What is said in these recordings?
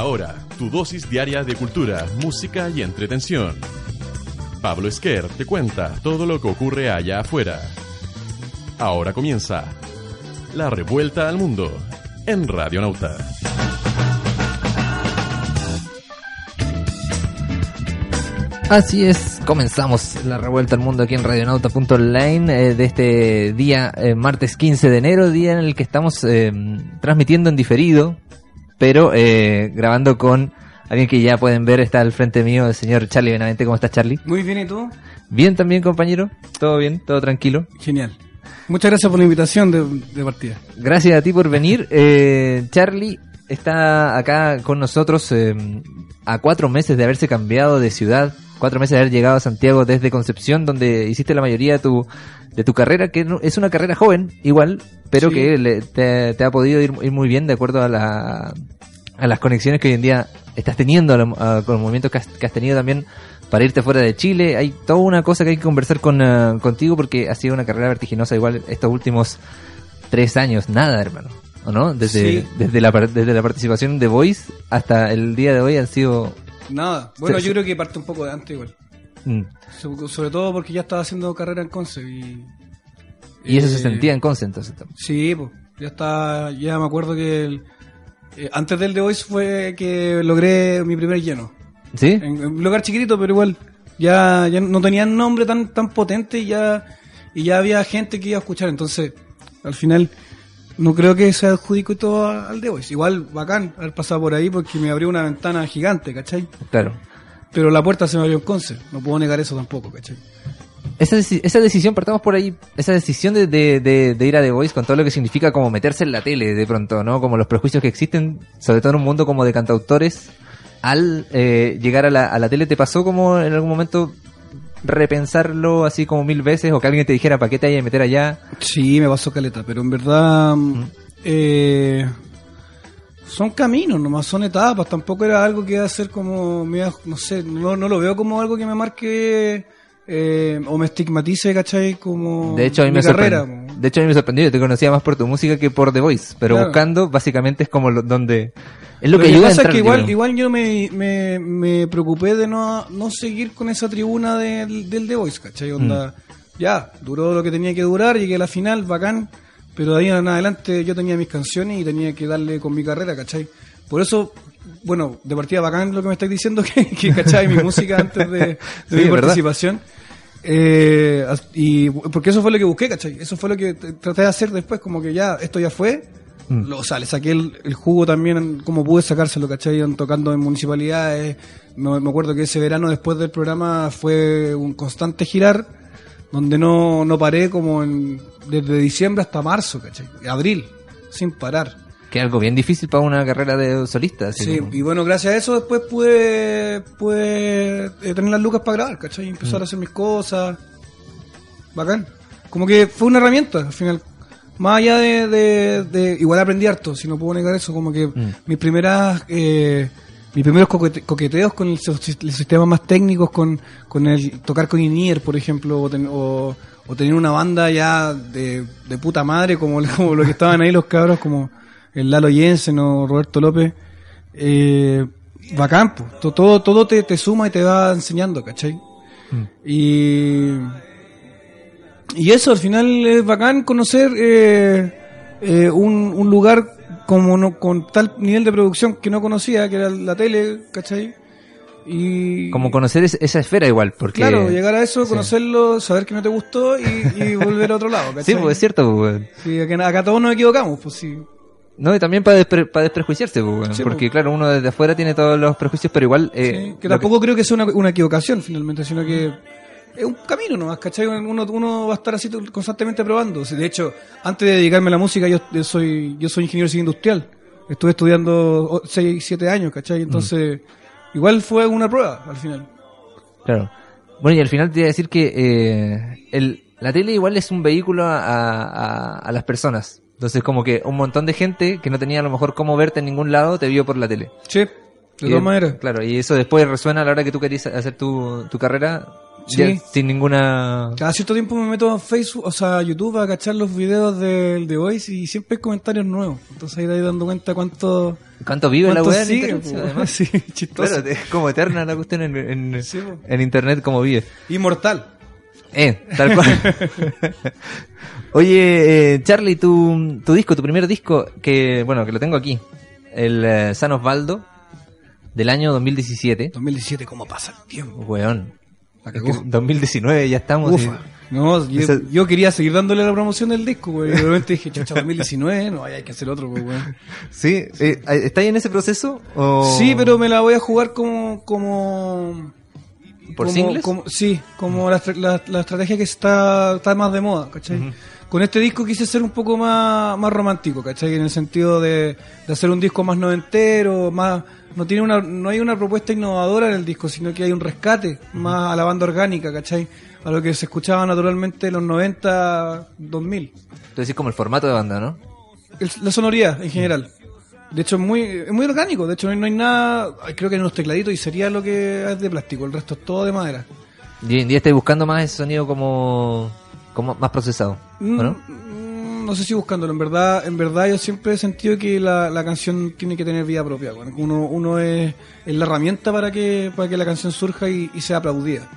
Ahora, tu dosis diaria de cultura, música y entretención. Pablo Esquer te cuenta todo lo que ocurre allá afuera. Ahora comienza La Revuelta al Mundo en Radio Nauta. Así es, comenzamos la revuelta al mundo aquí en radionauta.online eh, de este día, eh, martes 15 de enero, día en el que estamos eh, transmitiendo en diferido, pero eh, grabando con alguien que ya pueden ver, está al frente mío, el señor Charlie Benavente. ¿Cómo estás, Charlie? Muy bien, ¿y tú? Bien también, compañero. ¿Todo bien? ¿Todo tranquilo? Genial. Muchas gracias por la invitación de, de partida. Gracias a ti por venir. Eh, Charlie está acá con nosotros eh, a cuatro meses de haberse cambiado de ciudad, cuatro meses de haber llegado a Santiago desde Concepción, donde hiciste la mayoría de tu, de tu carrera, que es una carrera joven, igual, pero Sí. que le- te, te ha podido ir, ir muy bien de acuerdo a, la, a las conexiones que hoy en día estás teniendo, a lo- a- con los movimientos que has, que has tenido también para irte fuera de Chile. Hay toda una cosa que hay que conversar con, eh, contigo porque ha sido una carrera vertiginosa igual estos últimos tres años, nada, hermano. ¿O no? Desde, Sí. desde, la, desde la participación de Voice hasta el día de hoy han sido... Nada. Bueno, Sí, yo sí. creo que parte un poco de antes igual. mm. So- Sobre todo porque ya estaba haciendo carrera en Conce y... Y eso se eh, sentía en Conce entonces también. Sí, pues. Ya está... Ya me acuerdo que... el- eh, antes del The Voice fue que logré mi primer lleno. ¿Sí? En, en un lugar chiquitito, pero igual. Ya, ya no tenían nombre tan, tan potente y ya, y ya había gente que iba a escuchar. Entonces, al final, no creo que se adjudicó todo al The Voice. Igual, bacán haber pasado por ahí porque me abrió una ventana gigante, ¿cachai? Claro. Pero la puerta se me abrió en Conce. No puedo negar eso tampoco, ¿cachai? Esa, esa decisión, partamos por ahí, esa decisión de, de, de- de ir a The Voice con todo lo que significa como meterse en la tele de pronto, ¿no? Como los prejuicios que existen, sobre todo en un mundo como de cantautores, al eh, llegar a la, a la tele, ¿te pasó como en algún momento repensarlo así como mil veces o que alguien te dijera, ¿para qué te hay a meter allá? Sí, me pasó caleta, pero en verdad eh, son caminos, nomás son etapas. Tampoco era algo que iba a ser como, no sé, no, no lo veo como algo que me marque eh, o me estigmatice, ¿cachai? Como De hecho, a mí mi me carrera. De hecho, a mí me sorprendió. Yo te conocía más por tu música que por The Voice. Pero Claro. buscando, básicamente es como lo- donde. Es lo que a pasa es que igual, igual yo me, me, me preocupé de no, no seguir con esa tribuna del, del The Voice, ¿cachai? Onda, Mm. ya, duró lo que tenía que durar, llegué a la final, bacán, pero de ahí en adelante yo tenía mis canciones y tenía que darle con mi carrera, ¿cachai? Por eso, bueno, de partida bacán lo que me estáis diciendo, que, que ¿cachai? Mi música antes de, de Sí, mi verdad. participación. Eh, y porque eso fue lo que busqué, ¿cachai? Eso fue lo que traté de hacer después, como que ya, esto ya fue, Mm. lo- o sea, le saqué el, el jugo también, como pude sacárselo, ¿cachai? Iban Tocando en municipalidades. Me, me acuerdo que ese verano después del programa fue un constante girar, donde no, no paré como en, desde diciembre hasta marzo, ¿cachai? Abril, sin parar. Que es algo bien difícil para una carrera de solista. Sí, como- y bueno, gracias a eso después pude, pude eh, tener las lucas para grabar, ¿cachai? Y empezar a hacer mis cosas. Bacán. Como que fue una herramienta, al final. Más allá de, de, de- igual aprendí harto, si no puedo negar eso, como que mis primeras, eh, mis primeros coquete- coqueteos con el, sis- el sistema más técnicos, con, con el tocar con Inier, por ejemplo, o, ten- o- o tener una banda ya de, de puta madre, como, como lo que estaban ahí los cabros, como el Lalo Jensen o Roberto López, eh, bacán. To- todo, todo te, te suma y te va enseñando, ¿cachai? Y, y eso, al final es bacán conocer eh, eh, un, un lugar como no, con tal nivel de producción que no conocía, que era la tele, ¿cachai? Y Como conocer es- esa esfera igual, porque... claro, llegar a eso, sí. conocerlo, saber que no te gustó y, y volver a otro lado, Sí, ¿cachai? pues es cierto, pues. Sí, acá, acá todos nos equivocamos, pues sí. No, y también para, despre- para desprejuiciarse, pues. Sí, porque pues. claro, uno desde afuera tiene todos los prejuicios, pero igual... eh, Sí, que tampoco creo que sea una, una equivocación finalmente, sino que es un camino nomás, ¿cachai? Uno, uno va a estar así constantemente probando. De hecho, antes de dedicarme a la música, yo, yo soy yo soy ingeniero civil industrial. Estuve estudiando 6, 7 años, ¿cachai? Entonces, igual fue una prueba al final. Claro. Bueno, y al final te iba a decir que eh, el, la tele igual es un vehículo a, a, a las personas. Entonces, como que un montón de gente que no tenía a lo mejor cómo verte en ningún lado te vio por la tele. Sí, de todas maneras. Claro, y eso después resuena a la hora que tú querías hacer tu, tu carrera. Sí. Ya, sin ninguna... Cada cierto tiempo me meto a Facebook, o sea, a YouTube a cachar los videos del The Voice y siempre hay comentarios nuevos. Entonces ahí te dando cuenta cuánto, ¿Cuánto vive la en sigue, internet? po. además? Sí, chistoso. Claro, es como eterna la cuestión en, en, Sí, en internet como vive. Inmortal. Eh, tal cual. Oye, eh, Charlie, tu, tu disco, tu primer disco, que bueno, que lo tengo aquí, el eh, San Osvaldo, del año 2017. 2017, ¿cómo pasa el tiempo? Weón. La Es cagó. que 2019 ya estamos. Ufa. No, yo, Esa- yo quería seguir dándole la promoción del disco, güey. Y de repente dije, chucha, 2019, no, hay que hacer otro, güey. sí, eh, ¿estáis en ese proceso? O... Sí, pero me la voy a jugar como... como ¿Por como- singles? como- sí, como la estrategia que está, está más de moda, ¿cachai? Con este disco quise ser un poco más, más romántico, ¿cachai? En el sentido de, de hacer un disco más noventero, más... No, tiene una, no hay una propuesta innovadora en el disco, sino que hay un rescate más a la banda orgánica, ¿cachai? A lo que se escuchaba naturalmente en los 90, 2000. Tú decís como el formato de banda, ¿no? El- la sonoridad en general. De hecho, es muy, es muy orgánico. De hecho, no hay, no hay nada. Creo que hay unos tecladitos y sería lo que es de plástico. El resto es todo de madera. Y hoy en día estáis buscando más ese sonido como, como más procesado, ¿o ¿no? Mm, no sé si buscándolo. En verdad, en verdad yo siempre he sentido que la, la canción tiene que tener vida propia. Bueno, uno, uno es, es la herramienta para que, para que la canción surja y, y sea aplaudida.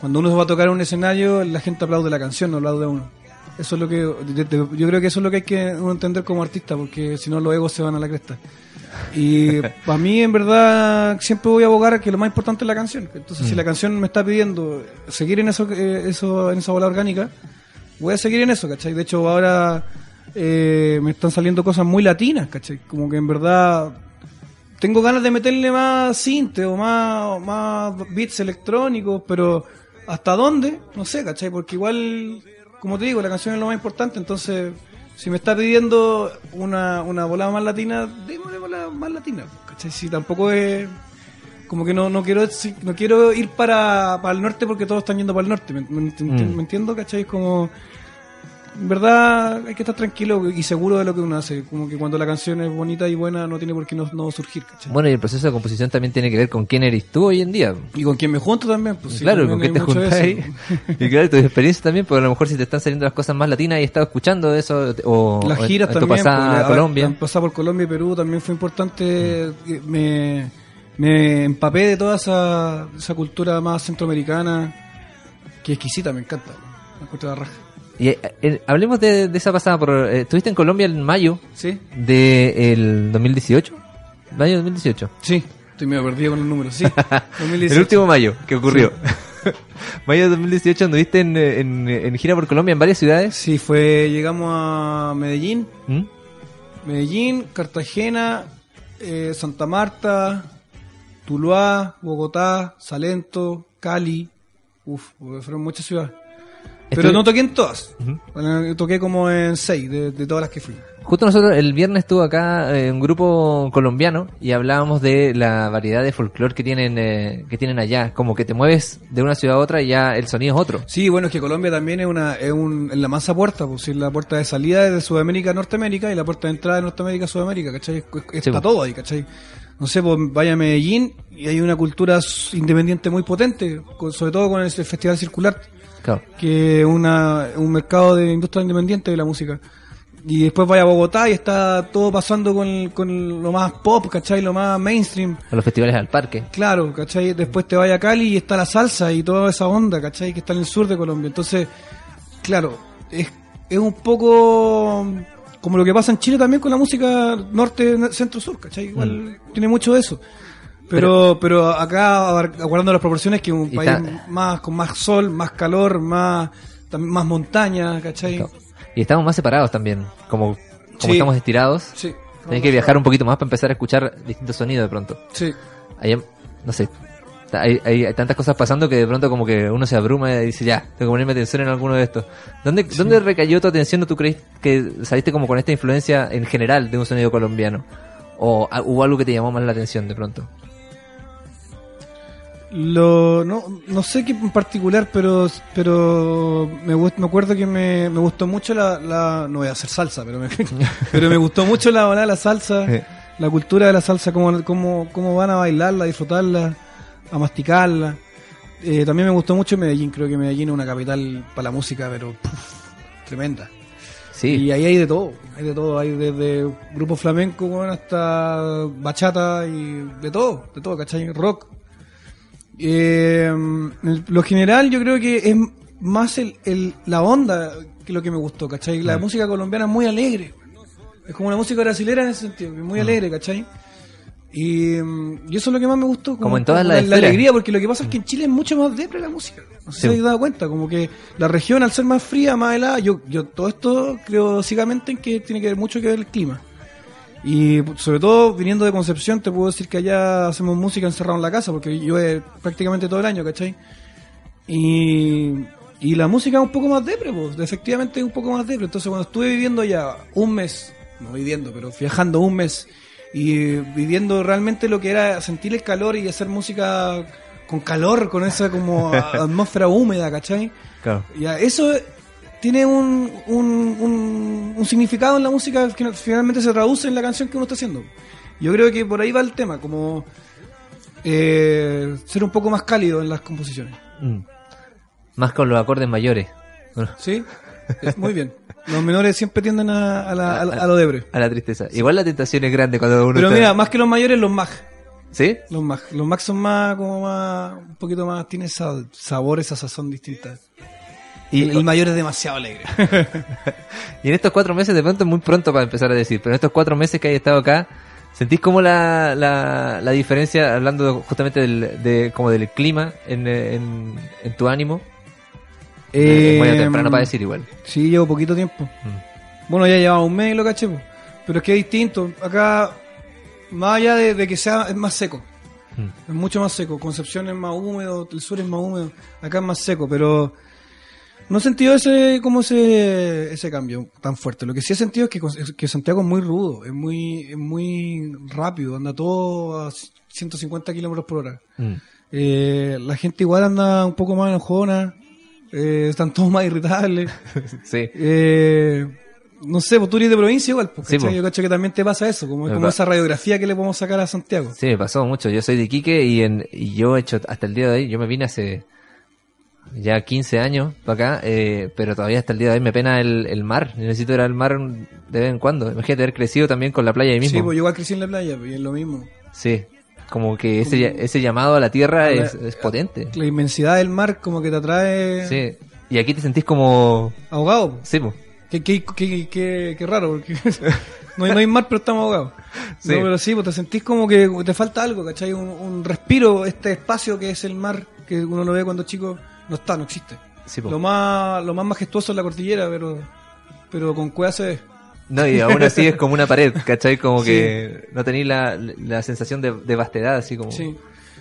Cuando uno va a tocar en un escenario, la gente aplaude la canción, no aplaude a uno. Eso es lo que de- de- yo creo que eso es lo que hay que uno entender como artista, porque si no los egos se van a la cresta. Y para mí, en verdad, siempre voy a abogar a que lo más importante es la canción. Entonces, si la canción me está pidiendo seguir en eso, eh, eso en esa bola orgánica, voy a seguir en eso, ¿cachai? De hecho, ahora eh, me están saliendo cosas muy latinas, ¿cachai? Como que en verdad tengo ganas de meterle más cinte o más, más beats electrónicos, pero ¿hasta dónde? No sé, ¿cachai? Porque igual, como te digo, la canción es lo más importante, entonces si me está pidiendo una, una volada más latina, démosle volada más latina, ¿cachai? Si tampoco es... Como que no, no quiero no quiero ir para, para el norte porque todos están yendo para el norte, ¿me, me- Mm. me entiendo? ¿Cachai? Como... En verdad hay que estar tranquilo y seguro de lo que uno hace. Como que cuando la canción es bonita y buena no tiene por qué no, no surgir, ¿cachai? Bueno, y el proceso de composición también tiene que ver con quién eres tú hoy en día. Y con quien me junto también, pues claro, con hay te de juntáis. eso. y claro, tu experiencia también, porque a lo mejor si te están saliendo las cosas más latinas y estás escuchando eso, o Las o giras tu también. pasada pues, a Colombia. Han pasado por Colombia y Perú también fue importante. eh, Me, me empapé de toda esa, esa cultura más centroamericana, que es exquisita, me encanta. Me encuentro la raja. Y eh, eh, hablemos de, de esa pasada. Por, eh, estuviste en Colombia en mayo ¿Sí? del 2018. Mayo 2018. Sí. Estoy medio perdido con los números, sí. 2018. El último mayo, ¿qué ocurrió? mayo de 2018 anduviste en, eh, en, en gira por Colombia en varias ciudades. Sí, fue, llegamos a Medellín, ¿Mm? Medellín, Cartagena, eh, Santa Marta, Tuluá, Bogotá, Salento, Cali. Uf, fueron muchas ciudades. Pero no toqué en todas. Bueno, toqué como en seis de, de todas las que fui. Justo nosotros el viernes estuvo acá eh, un grupo colombiano y hablábamos de la variedad de folclore que tienen eh, que tienen allá, como que te mueves de una ciudad a otra y ya el sonido es otro. Sí, bueno, es que Colombia también es una es un, es la masa puerta, pues si la puerta de salida es de Sudamérica a Norteamérica y la puerta de entrada de Norteamérica a Sudamérica, ¿cachai? Es- es- Está pues. todo ahí, ¿cachai? No sé, pues vaya a Medellín y hay una cultura independiente muy potente, con- sobre todo con el Festival Circular, Claro. que es una, un mercado de industria independiente de la música. Y después vaya a Bogotá y está todo pasando con, con lo más pop, ¿cachai? Lo más mainstream. A los festivales al parque. Claro, ¿cachai? Después te vaya a Cali y está la salsa y toda esa onda, ¿cachai? Que está en el sur de Colombia. Entonces, claro, es, es un poco como lo que pasa en Chile también con la música norte, centro, sur, ¿cachai? Igual tiene mucho de eso. Pero, pero acá, guardando las proporciones, que un país más con más sol, más calor, más, más montaña, ¿cachai? Y estamos más separados también, como, como Sí. estamos estirados. Sí. Tenés que viajar un poquito más para empezar a escuchar distintos sonidos de pronto. Sí. Allá, no sé, hay, hay, hay tantas cosas pasando que de pronto como que uno se abruma y dice, ya, tengo que ponerme atención en alguno de estos. ¿Dónde, ¿dónde recayó tu atención o tú crees que saliste como con esta influencia en general de un sonido colombiano? ¿O hubo algo que te llamó más la atención de pronto? Lo, no, no sé qué en particular, pero pero me, me acuerdo que me, me gustó mucho la, la... No voy a hacer salsa, pero me, pero me gustó mucho la, la, la salsa, Sí. la cultura de la salsa, cómo, cómo, cómo van a bailarla, a disfrutarla, a masticarla. Eh, también me gustó mucho Medellín, creo que Medellín es una capital para la música, pero puf, tremenda. Sí. Y ahí hay de todo, hay de todo, hay desde grupo flamenco bueno, hasta bachata y de todo, de todo, ¿cachai? Rock. Eh, en lo general yo creo que es más el, el- la onda que lo que me gustó, ¿cachai? La Mm. música colombiana es muy alegre. Es como la música brasilera en ese sentido, muy Mm. alegre, ¿cachai? Y, y eso es lo que más me gustó. Como en todas las la, alegría, porque lo que pasa es que en Chile es mucho más depre la música. No sé Sí. si habéis dado cuenta, como que la región al ser más fría, más helada, yo, yo todo esto creo ciegamente en que tiene que ver mucho que ver el clima. Y sobre todo viniendo de Concepción, te puedo decir que allá hacemos música encerrado en la casa, porque llueve prácticamente todo el año, ¿cachai? Y, y la música es un poco más depre, pues, efectivamente es un poco más depre. Entonces cuando estuve viviendo allá un mes, no viviendo, pero viajando un mes y viviendo realmente lo que era sentir el calor y hacer música con calor, con esa como atmósfera húmeda, ¿cachai? Claro. Ya, eso tiene un, un, un, un significado en la música que finalmente se traduce en la canción que uno está haciendo. Yo creo que por ahí va el tema, como eh, ser un poco más cálido en las composiciones. Mm. Más con los acordes mayores. ¿Sí? Es muy bien. Los menores siempre tienden a, a, la- a la- a lo debre. a la tristeza. Igual la tentación es grande cuando uno Pero está- mira, más que los mayores, los mag. ¿Sí? Los mag. Los mag son más, como más, un poquito más, tiene esa sabor, esa sazón distinta. Y el mayor es demasiado alegre. y en estos cuatro meses, de pronto es muy pronto para empezar a decir, pero en estos cuatro meses que hay estado acá, ¿sentís como la, la, la diferencia, hablando justamente del, de, como del clima en, en, en tu ánimo? Eh, temprano para decir igual. Sí, llevo poquito tiempo. Mm. Bueno, ya llevaba un mes y lo caché, pero es que es distinto. Acá, más allá de, de que sea, es más seco. Mm. Es mucho más seco. Concepción es más húmedo, el sur es más húmedo. Acá es más seco, pero no he sentido ese, como ese, ese cambio tan fuerte. Lo que sí he sentido es que, Santiago es muy rudo, es muy, es muy rápido, anda todo a 150 kilómetros por hora. Mm. Eh, la gente igual anda un poco más enojona, eh, están todos más irritables. Sí. Eh, no sé, pues tú eres de provincia igual, Sí, ¿cachai? pues. yo cacho que también te pasa eso, como, como esa radiografía que le podemos sacar a Santiago. Sí, me pasó mucho. Yo soy de Iquique y, en, y yo he hecho hasta el día de hoy, yo me vine hace ya 15 años para acá, eh, pero todavía hasta el día de hoy me pena el, el mar. Yo necesito ir al mar de vez en cuando. Imagínate haber crecido también con la playa ahí mismo. Sí, pues yo igual crecí en la playa, pues, y es lo mismo. Sí, como que ese, Como- ese llamado a la tierra A la- es, es potente. La inmensidad del mar como que te atrae Sí, y aquí te sentís como... ahogado. Sí, pues. Qué, qué, qué, qué- qué raro, porque no, hay, no hay mar, pero estamos ahogados. Sí. No, pero sí, pues te sentís como que te falta algo, ¿cachai? Un, un respiro, este espacio que es el mar, que uno lo ve cuando chico, no está, no existe. Sí. Lo más, lo más majestuoso es la cordillera, pero, pero con cueva se ve. No, y aún así es como una pared, ¿cachai? Como Sí. que no tenéis la, la sensación de, de vastedad, así como... Sí.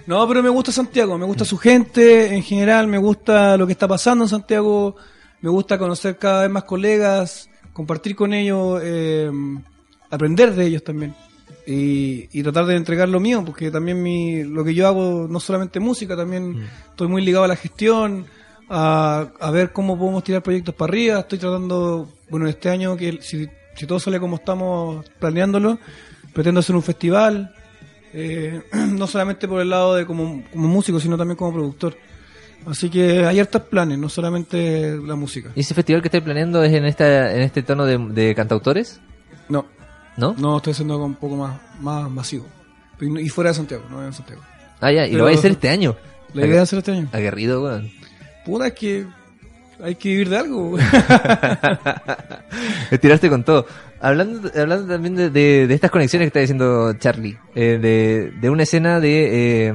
No, pero me gusta Santiago, me gusta su gente en general, me gusta lo que está pasando en Santiago, me gusta conocer cada vez más colegas, compartir con ellos, eh, aprender de ellos también. Y, y tratar de entregar lo mío, porque también mi, lo que yo hago no solamente música, también estoy muy ligado a la gestión, a, a ver cómo podemos tirar proyectos para arriba. Estoy tratando, bueno, este año que si, si todo sale como estamos planeándolo, pretendo hacer un festival, eh, no solamente por el lado de como, como músico, sino también como productor. Así que hay hartos planes, no solamente la música. ¿Y ese festival que estáis planeando es en, esta, en este tono de, de cantautores? No, ¿No? no, estoy haciendo algo un poco más, más masivo. Y fuera de Santiago, no en Santiago. Ah, ya, y Pero- lo vais a hacer este año. La idea es hacer este año. Aguerrido, weón. Puta, es que hay que vivir de algo. Estiraste con todo. Hablando, hablando también de, de- de estas conexiones que está diciendo Charlie, eh, de, de una escena de, eh,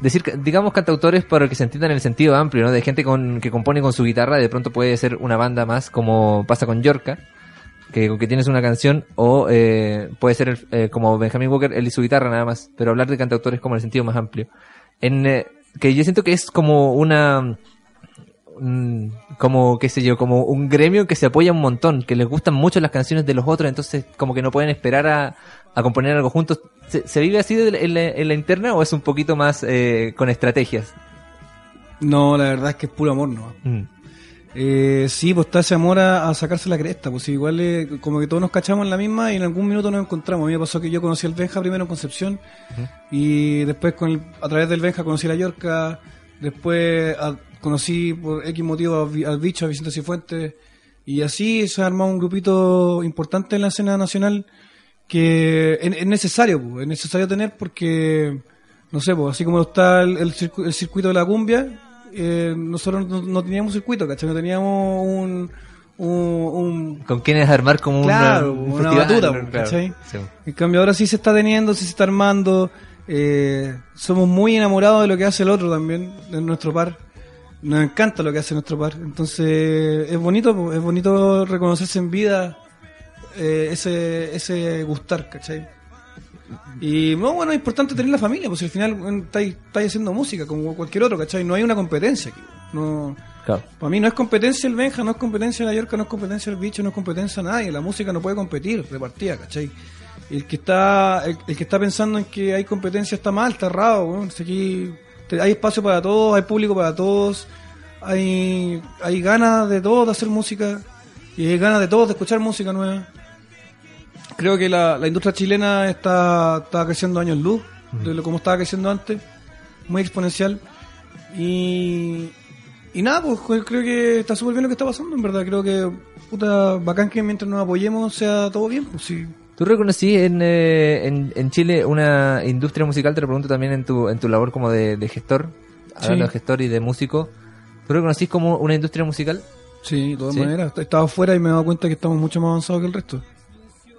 decir, digamos, cantautores para que se entiendan en el sentido amplio, ¿no? De gente con, que compone con su guitarra, de pronto puede ser una banda más, como pasa con Yorka, que, que tienes una canción, o eh, puede ser el- eh, como Benjamin Walker, él y su guitarra nada más, pero hablar de cantautores como en el sentido más amplio. En, eh, que yo siento que es como una, mm, como, qué sé yo, como un gremio que se apoya un montón, que les gustan mucho las canciones de los otros, entonces como que no pueden esperar a, a componer algo juntos. ¿Se, se vive así la, en la interna o es un poquito más eh, con estrategias? no, la verdad es que es puro amor, ¿no? Mm. Eh, sí, pues está ese amor a, sacarse la cresta, pues igual eh, como que todos nos cachamos en la misma y en algún minuto nos encontramos. A mí me pasó que yo conocí al Benja primero en Concepción y después con el- a través del Benja conocí a la Yorca, Después a- conocí por X motivo al bicho, a Vicente Cifuentes. Y así se ha armado un grupito importante en la escena nacional que es, es necesario, po, es necesario tener porque, no sé, pues así como está el, el circu- el circuito de la cumbia, eh, nosotros no, no teníamos circuito, ¿cachai? No teníamos un... un, un- ¿Con quiénes armar como Claro, una, un una festival? batuta. Sí. En cambio ahora sí se está teniendo, sí se está armando. eh, somos muy enamorados de lo que hace el otro también, de nuestro par. Nos encanta lo que hace nuestro par. Entonces es bonito, es bonito reconocerse en vida eh, ese, ese gustar, ¿cachai? Y no, bueno, es importante tener la familia, pues al final estáis, estáis haciendo música como cualquier otro, ¿cachai? No hay una competencia aquí. No, Claro. para mí no es competencia el Benja, no es competencia la Yorka, no es competencia el bicho, no es competencia nadie. La música no puede competir de partida, ¿cachai? El que está el, el que está pensando en que hay competencia está mal, está errado. aquí hay espacio para todos, hay público para todos, hay, hay ganas de todos de hacer música y hay ganas de todos de escuchar música nueva. Creo que la, la industria chilena está, está creciendo años luz de lo como estaba creciendo antes, muy exponencial. Y, y nada, pues creo- creo que está súper bien lo que está pasando, en verdad. Creo que, puta, bacán que mientras nos apoyemos sea todo bien, pues sí. ¿Tú reconocí en, eh, en, en Chile una industria musical? Te lo pregunto también en tu, en tu labor como de, de gestor, hablando Sí. de gestor y de músico. ¿Tú reconocís como una industria musical? Sí, de todas ¿Sí? maneras. He estado afuera y me he dado cuenta que estamos mucho más avanzados que el resto.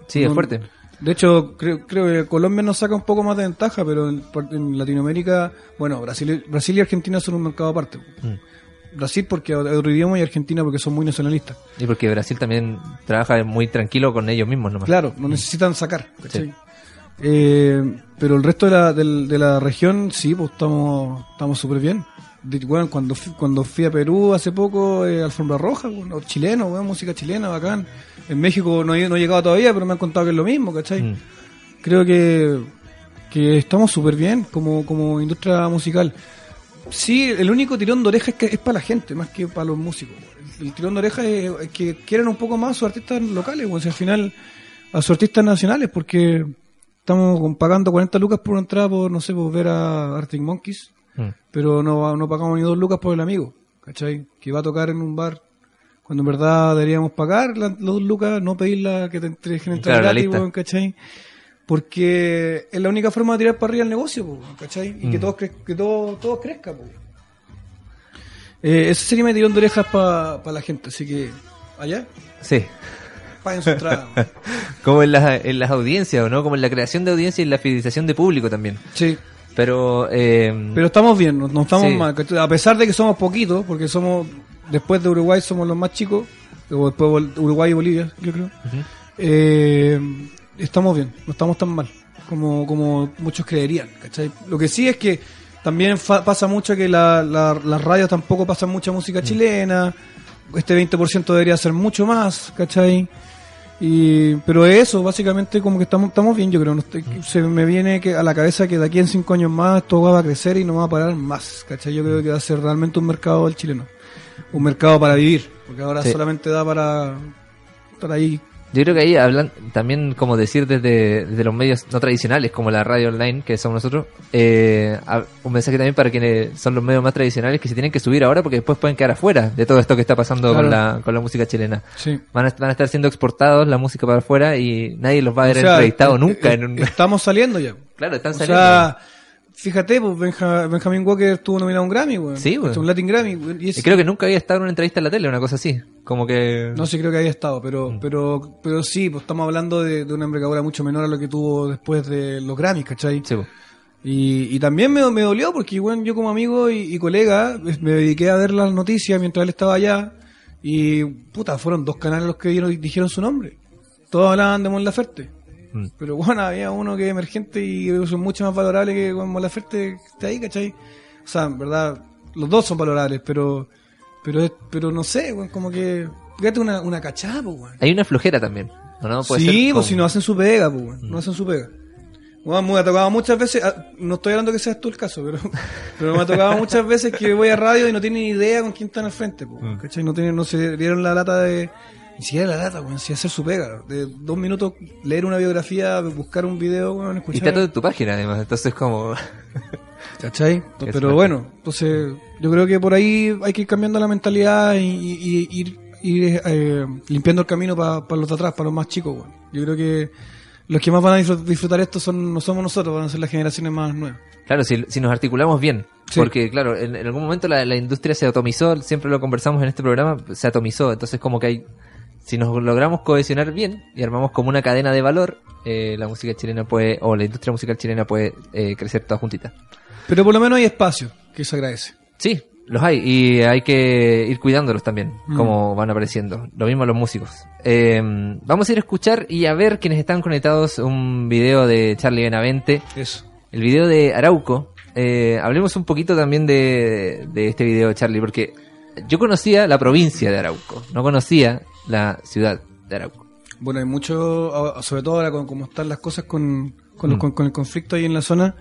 Sí, es fuerte. De hecho, creo, creo que Colombia nos saca un poco más de ventaja, pero en, Latinoamérica, bueno, Brasil, Brasil y Argentina son un mercado aparte. Mm. Brasil porque otro idioma y Argentina porque son muy nacionalistas. Y porque Brasil también trabaja muy tranquilo con ellos mismos nomás. Claro, no necesitan sacar. ¿cachai? Eh, pero el resto de la, del- de la región, sí, pues estamos estamos súper bien. De- bueno, cuando, fui, cuando fui a Perú hace poco, eh, alfombra roja, bueno, chileno, bueno, música chilena, bacán. En México no he, no he llegado todavía, pero me han contado que es lo mismo, ¿cachai? Mm. Creo que, que estamos súper bien como, como industria musical. Sí, el único tirón de oreja es que es para la gente, más que para los músicos. El, el tirón de oreja es, es que quieran un poco más a sus artistas locales, o sea, al final a sus artistas nacionales, porque estamos pagando 40 lucas por una entrada por, no sé, por ver a Arctic Monkeys, Mm. pero no, no pagamos ni dos lucas por el amigo, ¿cachai? Que va a tocar en un bar, cuando en verdad deberíamos pagar las dos lucas, no pedirla que te dejen entrar Claro, la gratis, weón, ¿cachai? Porque es la única forma de tirar para arriba el negocio, ¿cachai? Y que Mm. todos que todo, todo crezca. Eh, ese sería mi tirón de orejas para la gente, así que allá, Sí. paguen su entrada. Como en, las en las audiencias, ¿o no? Como en la creación de audiencia y en la fidelización de público también. sí, Pero, eh, pero estamos bien, no, estamos Sí. mal. A pesar de que somos poquitos, porque somos, después de Uruguay somos los más chicos, o después Uruguay y Bolivia, yo creo. Eh, estamos bien, no estamos tan mal como, como muchos creerían, ¿cachai? Lo que sí es que también fa- pasa mucho que la, la- las radios tampoco pasan mucha música chilena, este 20% debería ser mucho más, ¿cachai? Y, pero eso, básicamente como que estamos, estamos bien, yo creo, no estoy- se me viene que a la cabeza que de aquí en cinco años más esto va a crecer y no va a parar más, ¿cachai? Yo creo que va a ser realmente un mercado el chileno, un mercado para vivir, porque ahora Sí. solamente da para estar ahí Yo creo que ahí hablan también, como decir, desde, desde los medios no tradicionales, como la radio online, que somos nosotros, eh, un mensaje también para quienes son los medios más tradicionales que se tienen que subir ahora porque después pueden quedar afuera de todo esto que está pasando con, la, con la música chilena. Sí. Van a, van a estar siendo exportados la música para afuera y nadie los va a O haber sea, entrevistado eh, nunca. eh, en un... Estamos saliendo ya. claro, están O sea, fíjate, pues Benja- Benjamin Walker estuvo nominado a un Grammy, weón. Sí, weón. Un Latin Grammy. weón, Y es- Y creo que nunca había estado en una entrevista en la tele, una cosa así. Como que... No sé, creo que había estado, pero, Mm. pero, pero sí, pues estamos hablando de, de una envergadura mucho menor a lo que tuvo después de los Grammys, ¿cachai? Sí, po. Y, y también me, me dolió porque, bueno, yo como amigo y, y colega pues, me dediqué a ver las noticias mientras él estaba allá y, puta, fueron dos canales los que dieron, dijeron su nombre. Todos hablaban de Mon Laferte. Mm. Pero bueno, había uno que es emergente y es mucho más valorable que Mon Laferte que está ahí, ¿cachai? O sea, en verdad, los dos son valorables, pero pero pero no sé, weón, como que fíjate una, una cachada, po, weón. Hay una flojera también. ¿o no? Puede Sí, ser pues como- si no hacen su pega, pues, weón, no hacen su pega. Weón, me ha tocado muchas veces, ah, no estoy hablando que seas tú el caso, pero, pero me ha tocado muchas veces que voy a radio y no tienen idea con quién están al frente, pues, Mm. ¿cachai? No, tienen, no se dieron la lata de, ni siquiera la lata, weón, si hacer su pega, de dos minutos leer una biografía, buscar un video, weón, Y escuchar. está todo en tu página además, entonces como... ¿Cachai? Pero bueno, entonces yo creo que por ahí hay que ir cambiando la mentalidad y, y- y ir, ir, eh, limpiando el camino para los de atrás, para los más chicos. weón. Yo creo que los que más van a disfrut- disfrutar esto son no somos nosotros, van a ser las generaciones más nuevas. Claro, si, si nos articulamos bien. Sí. Porque, claro, en, en algún momento la, la industria se atomizó, siempre lo conversamos en este programa, se atomizó. Entonces, como que hay. Si nos logramos cohesionar bien y armamos como una cadena de valor, eh, la música chilena puede, o la industria musical chilena puede eh, crecer toda juntita. Pero por lo menos hay espacio, que se agradece. Sí, los hay y hay que ir cuidándolos también, Mm. como van apareciendo. Lo mismo los músicos. Eh, vamos a ir a escuchar y a ver quienes están conectados un video de Charlie Benavente, Eso. el video de Arauco. Eh, hablemos un poquito también de, de este video, Charlie, porque yo conocía la provincia de Arauco, no conocía la ciudad de Arauco. Bueno, hay mucho, sobre todo ahora con cómo están las cosas con, con, los- Mm. con- con el conflicto ahí en la zona,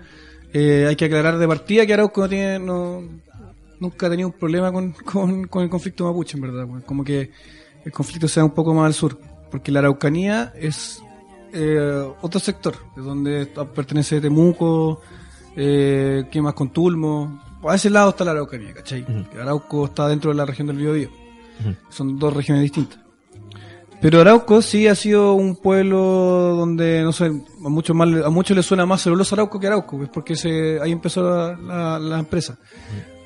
eh, hay que aclarar de partida que Arauco no tiene, no, nunca ha tenido un problema con, con, el conflicto mapuche, en verdad. weón. Como que el conflicto sea un poco más al sur, porque la Araucanía es eh, otro sector, es donde pertenece Temuco, eh, ¿qué más con Tulmo? A ese lado está la Araucanía, ¿cachai? Arauco está dentro de la región del Biobío. Ujú. Son dos regiones distintas. Pero Arauco sí ha sido un pueblo donde, no sé, a muchos, más, le- a muchos les suena más celulosa Arauco que Arauco, es porque se, ahí empezó la, la- la empresa.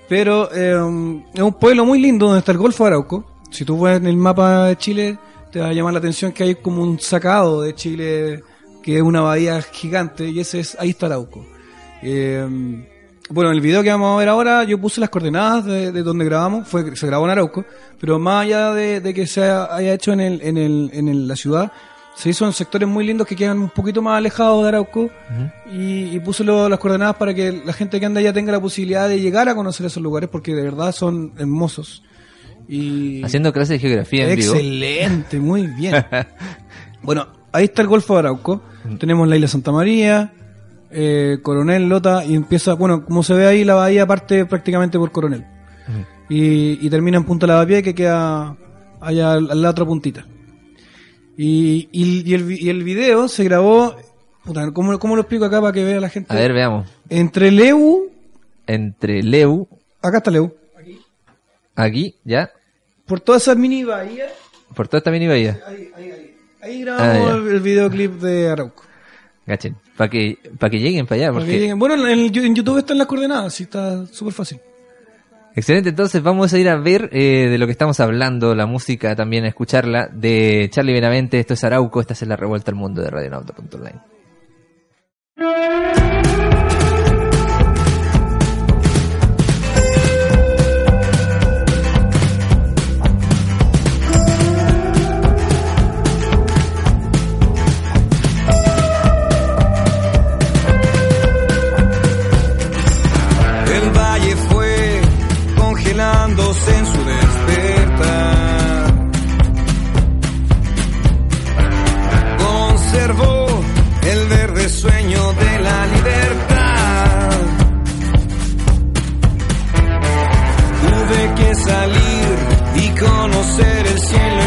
Pero eh, es un pueblo muy lindo donde está el Golfo de Arauco. Si tú ves en el mapa de Chile, te va a llamar la atención que hay como un sacado de Chile, que es una bahía gigante, y ese es, ahí está Arauco. Eh, bueno, en el video que vamos a ver ahora, yo puse las coordenadas de, de donde grabamos, fue se grabó en Arauco, pero más allá de, de que se haya hecho en, el, en, el, en el- la ciudad, se hizo en sectores muy lindos que quedan un poquito más alejados de Arauco y, y puse lo- las coordenadas para que la gente que anda allá tenga la posibilidad de llegar a conocer esos lugares porque de verdad son hermosos. Y Haciendo clases de geografía en vivo. Excelente, muy bien. bueno, ahí está el Golfo de Arauco. Tenemos la isla Santa María, eh, Coronel, Lota, y empieza, bueno, como se ve ahí, la bahía parte prácticamente por Coronel. Y, y termina en Punta Lavapié, que queda allá a la otra puntita. Y, y, y el, vi- y el video se grabó, puta, ¿cómo, cómo lo explico acá para que vea la gente? A ver, veamos. Entre Leu, Entre Leu, acá está Leu, aquí, ya, por todas esas mini bahías, por toda esta mini bahía. ahí, ahí, ahí. Ahí grabamos Ah, el, el videoclip de Arauco. Gachen. Para que, para que lleguen para allá. Para que Porque... lleguen. Bueno, en, el- en YouTube están las coordenadas, sí, está súper fácil. Excelente, entonces vamos a ir a ver eh, de lo que estamos hablando, la música también, a escucharla, de Charlie Benavente, esto es Arauco, esta es la revuelta al mundo de Radionauta.online. El conocer el cielo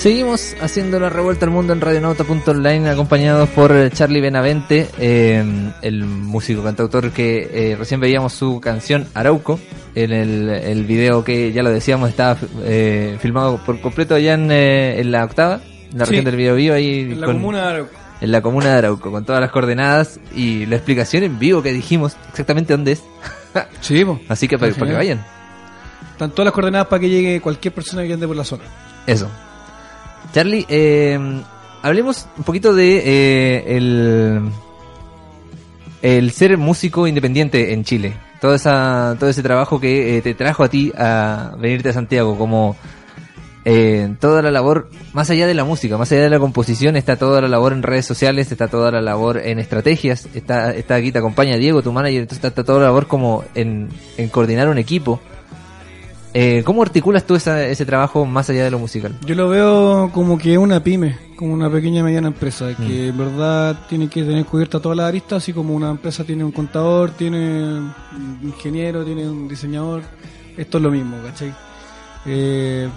Seguimos haciendo la revuelta al mundo en radionauta.online acompañados por eh, Charlie Benavente, eh, el músico cantautor que eh, recién veíamos su canción Arauco en el, el video que ya lo decíamos estaba eh, filmado por completo allá en, eh, en la octava, en la Sí. región del Bio Bio ahí En la con- comuna de Arauco. en la comuna de Arauco con todas las coordenadas y la explicación en vivo que dijimos exactamente dónde es. Sí, po. Así que para, para que vayan. Están todas las coordenadas para que llegue cualquier persona que ande por la zona. Eso. Charlie, eh, hablemos un poquito de eh, el, el ser músico independiente en Chile. Todo, esa, todo ese trabajo que eh, te trajo a ti a venirte a Santiago, como eh, toda la labor, más allá de la música, más allá de la composición, está toda la labor en redes sociales, está toda la labor en estrategias, está, está aquí te acompaña Diego, tu manager, está, está toda la labor como en, en coordinar un equipo. Eh, ¿Cómo articulas tú esa- ese trabajo más allá de lo musical? Yo lo veo como que una pyme, como una pequeña mediana empresa, Mm. que en verdad tiene que tener cubierta todas las aristas, así como una empresa tiene un contador, tiene un ingeniero, tiene un diseñador. Esto es lo mismo, ¿cachai? Eh,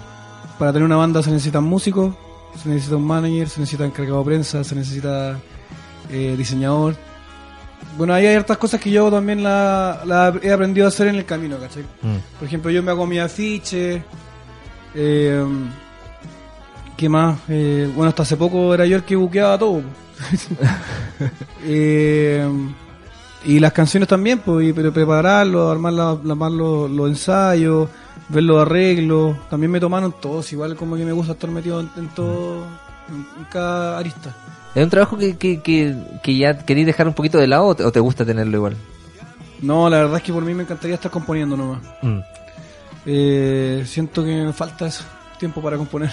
para tener una banda se necesitan músicos, se necesita un manager, se necesita encargado de prensa, se necesita eh, diseñador. Bueno, ahí hay hartas cosas que yo también la, la he aprendido a hacer en el camino, ¿cachai? Mm. Por ejemplo, yo me hago mi afiche. Eh, ¿Qué más? Eh, bueno, hasta hace poco era yo el que buqueaba todo. Eh, y las canciones también, pues, y pre- prepararlo, armar, la- armar los, los ensayos, ver los arreglos. También me tomaron todos, igual como que me gusta estar metido en, en todo, en, en cada arista. ¿Es un trabajo que, que, que, que ya queréis dejar un poquito de lado o te, o te gusta tenerlo igual? No, la verdad es que por mí me encantaría estar componiendo nomás. Mm. Eh, siento que me falta eso, tiempo para componer.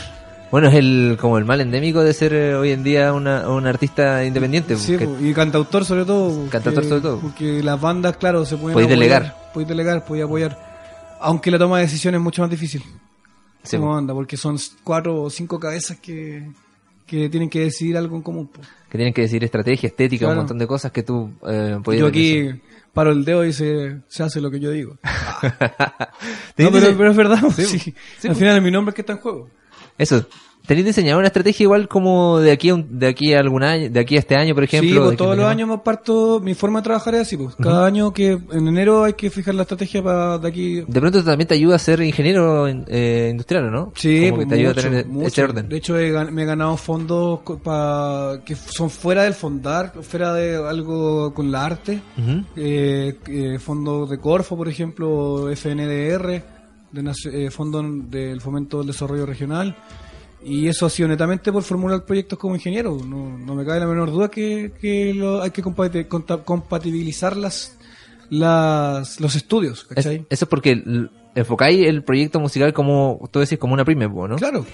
Bueno, es el como el mal endémico de ser eh, hoy en día una, un artista independiente. Sí, que- po, y cantautor sobre todo. porque- Cantautor sobre todo. Porque las bandas, claro, se pueden Podéis delegar. Podéis delegar, podéis apoyar. Aunque la toma de decisiones es mucho más difícil sí, como banda, porque son cuatro o cinco cabezas que, que tienen que decidir algo en común. po. que tienen que decir estrategia, estética, un montón de cosas que tú eh, podías Yo aquí paro el dedo y se, se hace lo que yo digo. ¿Te No, pero, pero es verdad, Sí, Al final es mi nombre el que está en juego. Eso. ¿Tenéis diseñado una estrategia igual como de aquí a, un- de aquí a algún año, de aquí a este año, por ejemplo? sí, pues todos los años me parto, mi forma de trabajar es así, pues. Cada año que en enero hay que fijar la estrategia para de aquí De pronto también te ayuda a ser ingeniero eh, industrial, ¿o ¿no? Sí, Como que pues, te ayuda a tener mucho. orden. De hecho, he me he ganado fondos que son fuera del fondar, fuera de algo con la arte. Eh, eh, fondos de Corfo, por ejemplo, FNDR, de eh, Fondo del Fomento del Desarrollo Regional. Y eso ha sido netamente por formular proyectos como ingeniero. No, no me cabe la menor duda que, que lo- hay que compatibilizar las, las, los estudios, eso es porque enfocáis el proyecto musical como, tú decís, como una po, ¿no? Claro.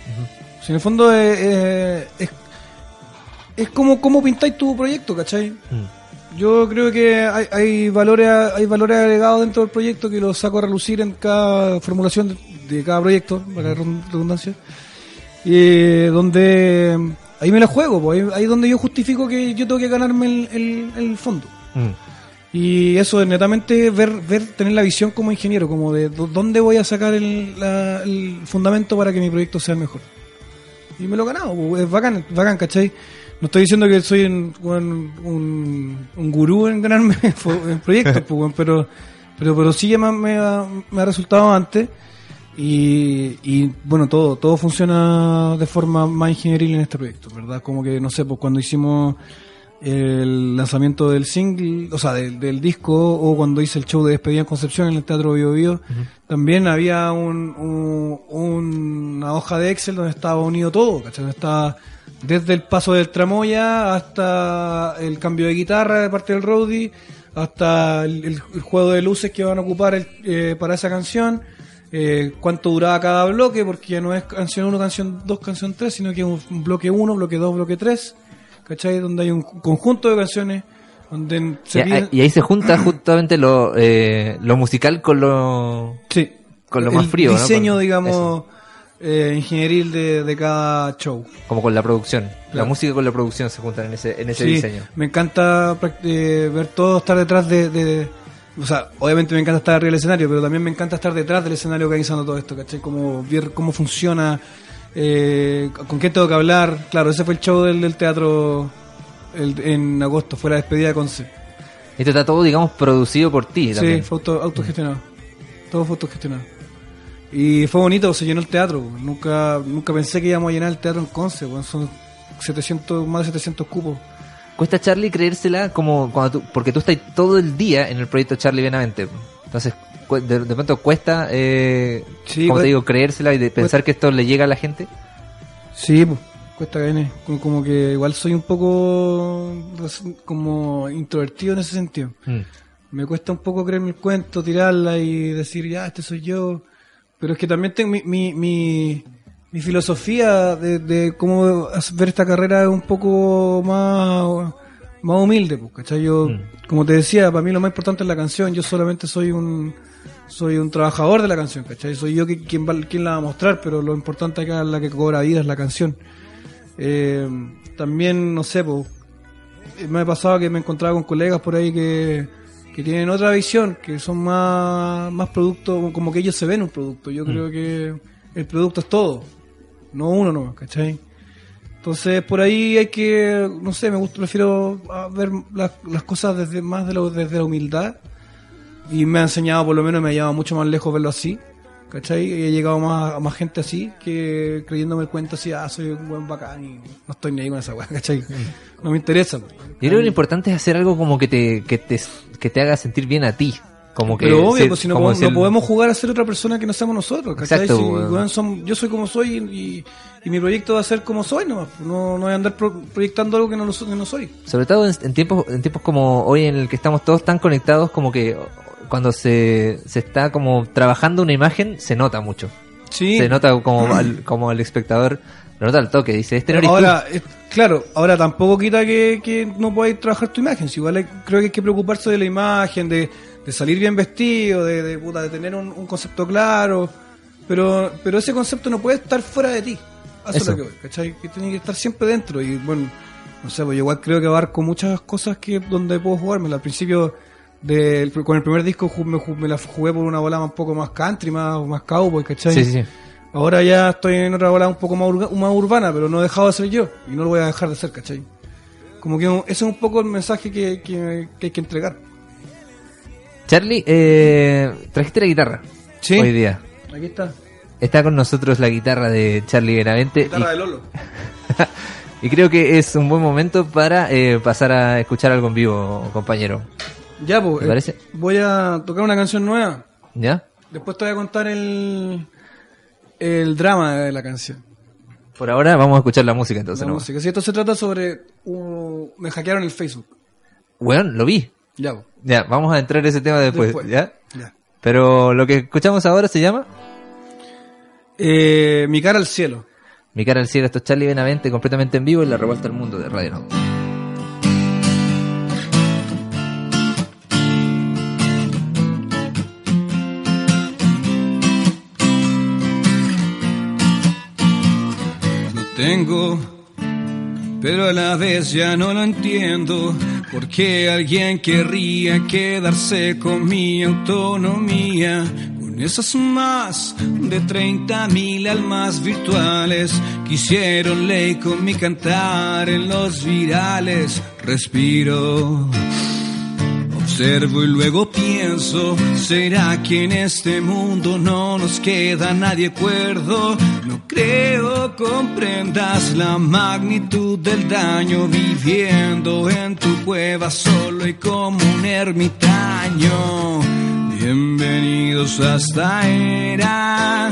Si en el fondo es, es, es, es como, como pintáis tu proyecto, ¿cachai? Mm. Yo creo que hay, hay valores hay valores agregados dentro del proyecto que los saco a relucir en cada formulación de, de cada proyecto, para redundancia. Y donde ahí me la juego, pues, ahí, ahí es donde yo justifico que yo tengo que ganarme el, el, el fondo. Mm. Y eso es netamente ver, ver, tener la visión como ingeniero, como de dónde voy a sacar el, la- el fundamento para que mi proyecto sea mejor. Y me lo he ganado, pues, es bacán, bacán, ¿cachai? No estoy diciendo que soy un, un, un, un gurú en ganarme en proyectos, pues, pero, pero, pero sí ya me, me ha, me ha resultado antes. Y, y bueno, todo, todo funciona de forma más ingenieril en este proyecto, ¿verdad? Como que, no sé, pues cuando hicimos el lanzamiento del single, o sea, del, del disco, o cuando hice el show de despedida en Concepción en el Teatro Bio Bio, también había un, un- una hoja de Excel donde estaba unido todo, ¿cachai? Donde estaba desde el paso del tramoya hasta el cambio de guitarra de parte del roadie, hasta el, el- el juego de luces que van a ocupar el- eh, para esa canción, eh, cuánto duraba cada bloque, porque ya no es canción 1, canción 2, canción 3, sino que es un, bloque 1, bloque 2, bloque 3, ¿cachai? Donde hay un conjunto de canciones, donde se Y, pide- y ahí se junta justamente lo, eh, lo musical con lo... Sí. Con lo el más frío, ¿no? diseño, Con digamos, eh, ingenieril de, de cada show. como con la producción. La Claro. música con la producción se juntan en ese, en ese Sí, diseño. Me encanta eh, ver todo estar detrás de, de- O sea, obviamente me encanta estar arriba del escenario, pero también me encanta estar detrás del escenario organizando todo esto, ¿cachai? Como ver cómo funciona, eh, con qué tengo que hablar. Claro, ese fue el show del, del teatro el- en agosto, fue la despedida de Conce. Esto está todo, digamos, producido por ti Sí, también. fue auto, autogestionado. Todo fue autogestionado. Y fue bonito, se llenó el teatro. Nunca nunca pensé que íbamos a llenar el teatro en Conce. weón. Son 700, más de 700 cupos. Cuesta Charlie creérsela como cuando tú, porque tú estás todo el día en el proyecto Charlie Benavente. Entonces, de, de pronto cuesta, eh, Sí, como te digo, creérsela y de pensar que esto le llega a la gente. Sí, pues, cuesta que como, como que igual soy un poco como introvertido en ese sentido. Mm. Me cuesta un poco creerme el cuento, tirarla y decir, ya, este soy yo. Pero es que también tengo mi, mi, mi, mi filosofía de, de cómo ver esta carrera es un poco más, más humilde, pues, ¿cachai? Yo, como te decía, para mí lo más importante es la canción. Yo solamente soy un soy un trabajador de la canción, ¿cachai? Soy yo que, quien, va, quien la va a mostrar, pero lo importante acá es la que cobra vida, es la canción. Eh, también, no sé, pues, me ha pasado que me he encontrado con colegas por ahí que, que tienen otra visión, que son más, más productos, como que ellos se ven un producto. Yo creo que el producto es todo, no uno nomás, ¿cachai? Entonces, por ahí hay que, no sé, me gusta, prefiero ah, ver las, las cosas desde más de lo, desde la humildad. Y me ha enseñado, por lo menos me ha llevado mucho más lejos verlo así. ¿Cachai? Y he llegado más, a más gente así que creyéndome el cuento así, ah, soy un buen bacán y no estoy ni ahí con esa weá, ¿cachai? No me interesa. pues. Yo creo que lo importante es hacer algo como que te, que te, que te haga sentir bien a ti. Como que Pero obvio, ser- pues si no, podemos, no podemos jugar a ser otra persona que no seamos nosotros. Exacto, Si, yo soy como soy y, y mi proyecto va a ser como soy nomás. pues, No, no voy a andar pro- proyectando algo que no, lo que no soy. Sobre todo en, en tiempos en tiempos como hoy en el que estamos todos tan conectados como que cuando se, se está como trabajando una imagen se nota mucho. Sí. Se nota como al, como el espectador lo nota al toque, dice, este no eres tú. ahora, es- claro, ahora tampoco quita que, que no podáis trabajar tu imagen. Si igual hay- creo que hay que preocuparse de la imagen, de, de salir bien vestido, de, de, puta, de tener un, un concepto claro. Pero, pero ese concepto no puede estar fuera de ti. Eso, Eso. es lo que voy, ¿cachai? Que tiene que estar siempre dentro. Y bueno, no sé, pues yo igual creo que abarco muchas cosas que donde puedo jugármela. Al principio, del- con el primer disco me, me la jugué por una bola un poco más country, más, más cowboy, ¿cachai? Sí, sí. Ahora ya estoy en otra bola un poco más, urga- más urbana, pero no he dejado de ser yo. Y no lo voy a dejar de ser, ¿cachai? Como que ese es un poco el mensaje que, que- que hay que entregar. Charlie, eh, trajiste la guitarra Sí. hoy día. Aquí está. Está con nosotros la guitarra de Charlie Benavente Guitarra de Lolo. y, y creo que es un buen momento para eh, pasar a escuchar algo en vivo, compañero. Ya, pues. ¿Te eh, parece? voy a tocar una canción nueva. ¿Ya? Después te voy a contar el, el drama de la canción. Por ahora vamos a escuchar la música entonces. la ¿no? música. Si esto se trata sobre... un- me hackearon el Facebook. Weón, lo vi. Ya. Ya, vamos a entrar en ese tema después. Después. ¿Ya? Ya. Pero lo que escuchamos ahora se llama Eh, mi cara al cielo. Mi cara al cielo. Esto es Charlie Benavente completamente en vivo en la revuelta del mundo de Radio Nauta. Lo tengo, pero a la vez ya no lo entiendo. ¿Por qué alguien querría quedarse con mi autonomía? Con esas más de 30 mil almas virtuales que hicieron ley con mi cantar en los virales. Respiro. Observo y luego pienso, ¿será que en este mundo no nos queda nadie cuerdo? No creo comprendas la magnitud del daño viviendo en tu cueva solo y como un ermitaño. Bienvenidos a esta era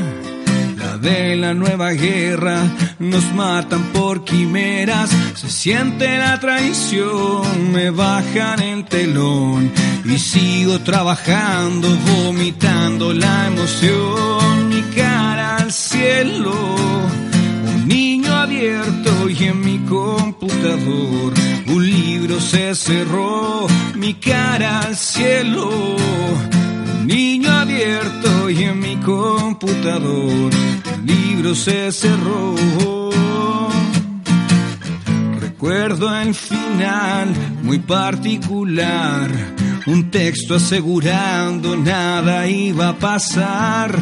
de la nueva guerra. Nos matan por quimeras, se siente la traición, me bajan el telón y sigo trabajando, vomitando la emoción, mi cara al cielo. Un niño abierto y en mi computador un libro se cerró, mi cara al cielo. Un niño abierto y en mi computador libro se cerró. Recuerdo el final muy particular, un texto asegurando nada iba a pasar.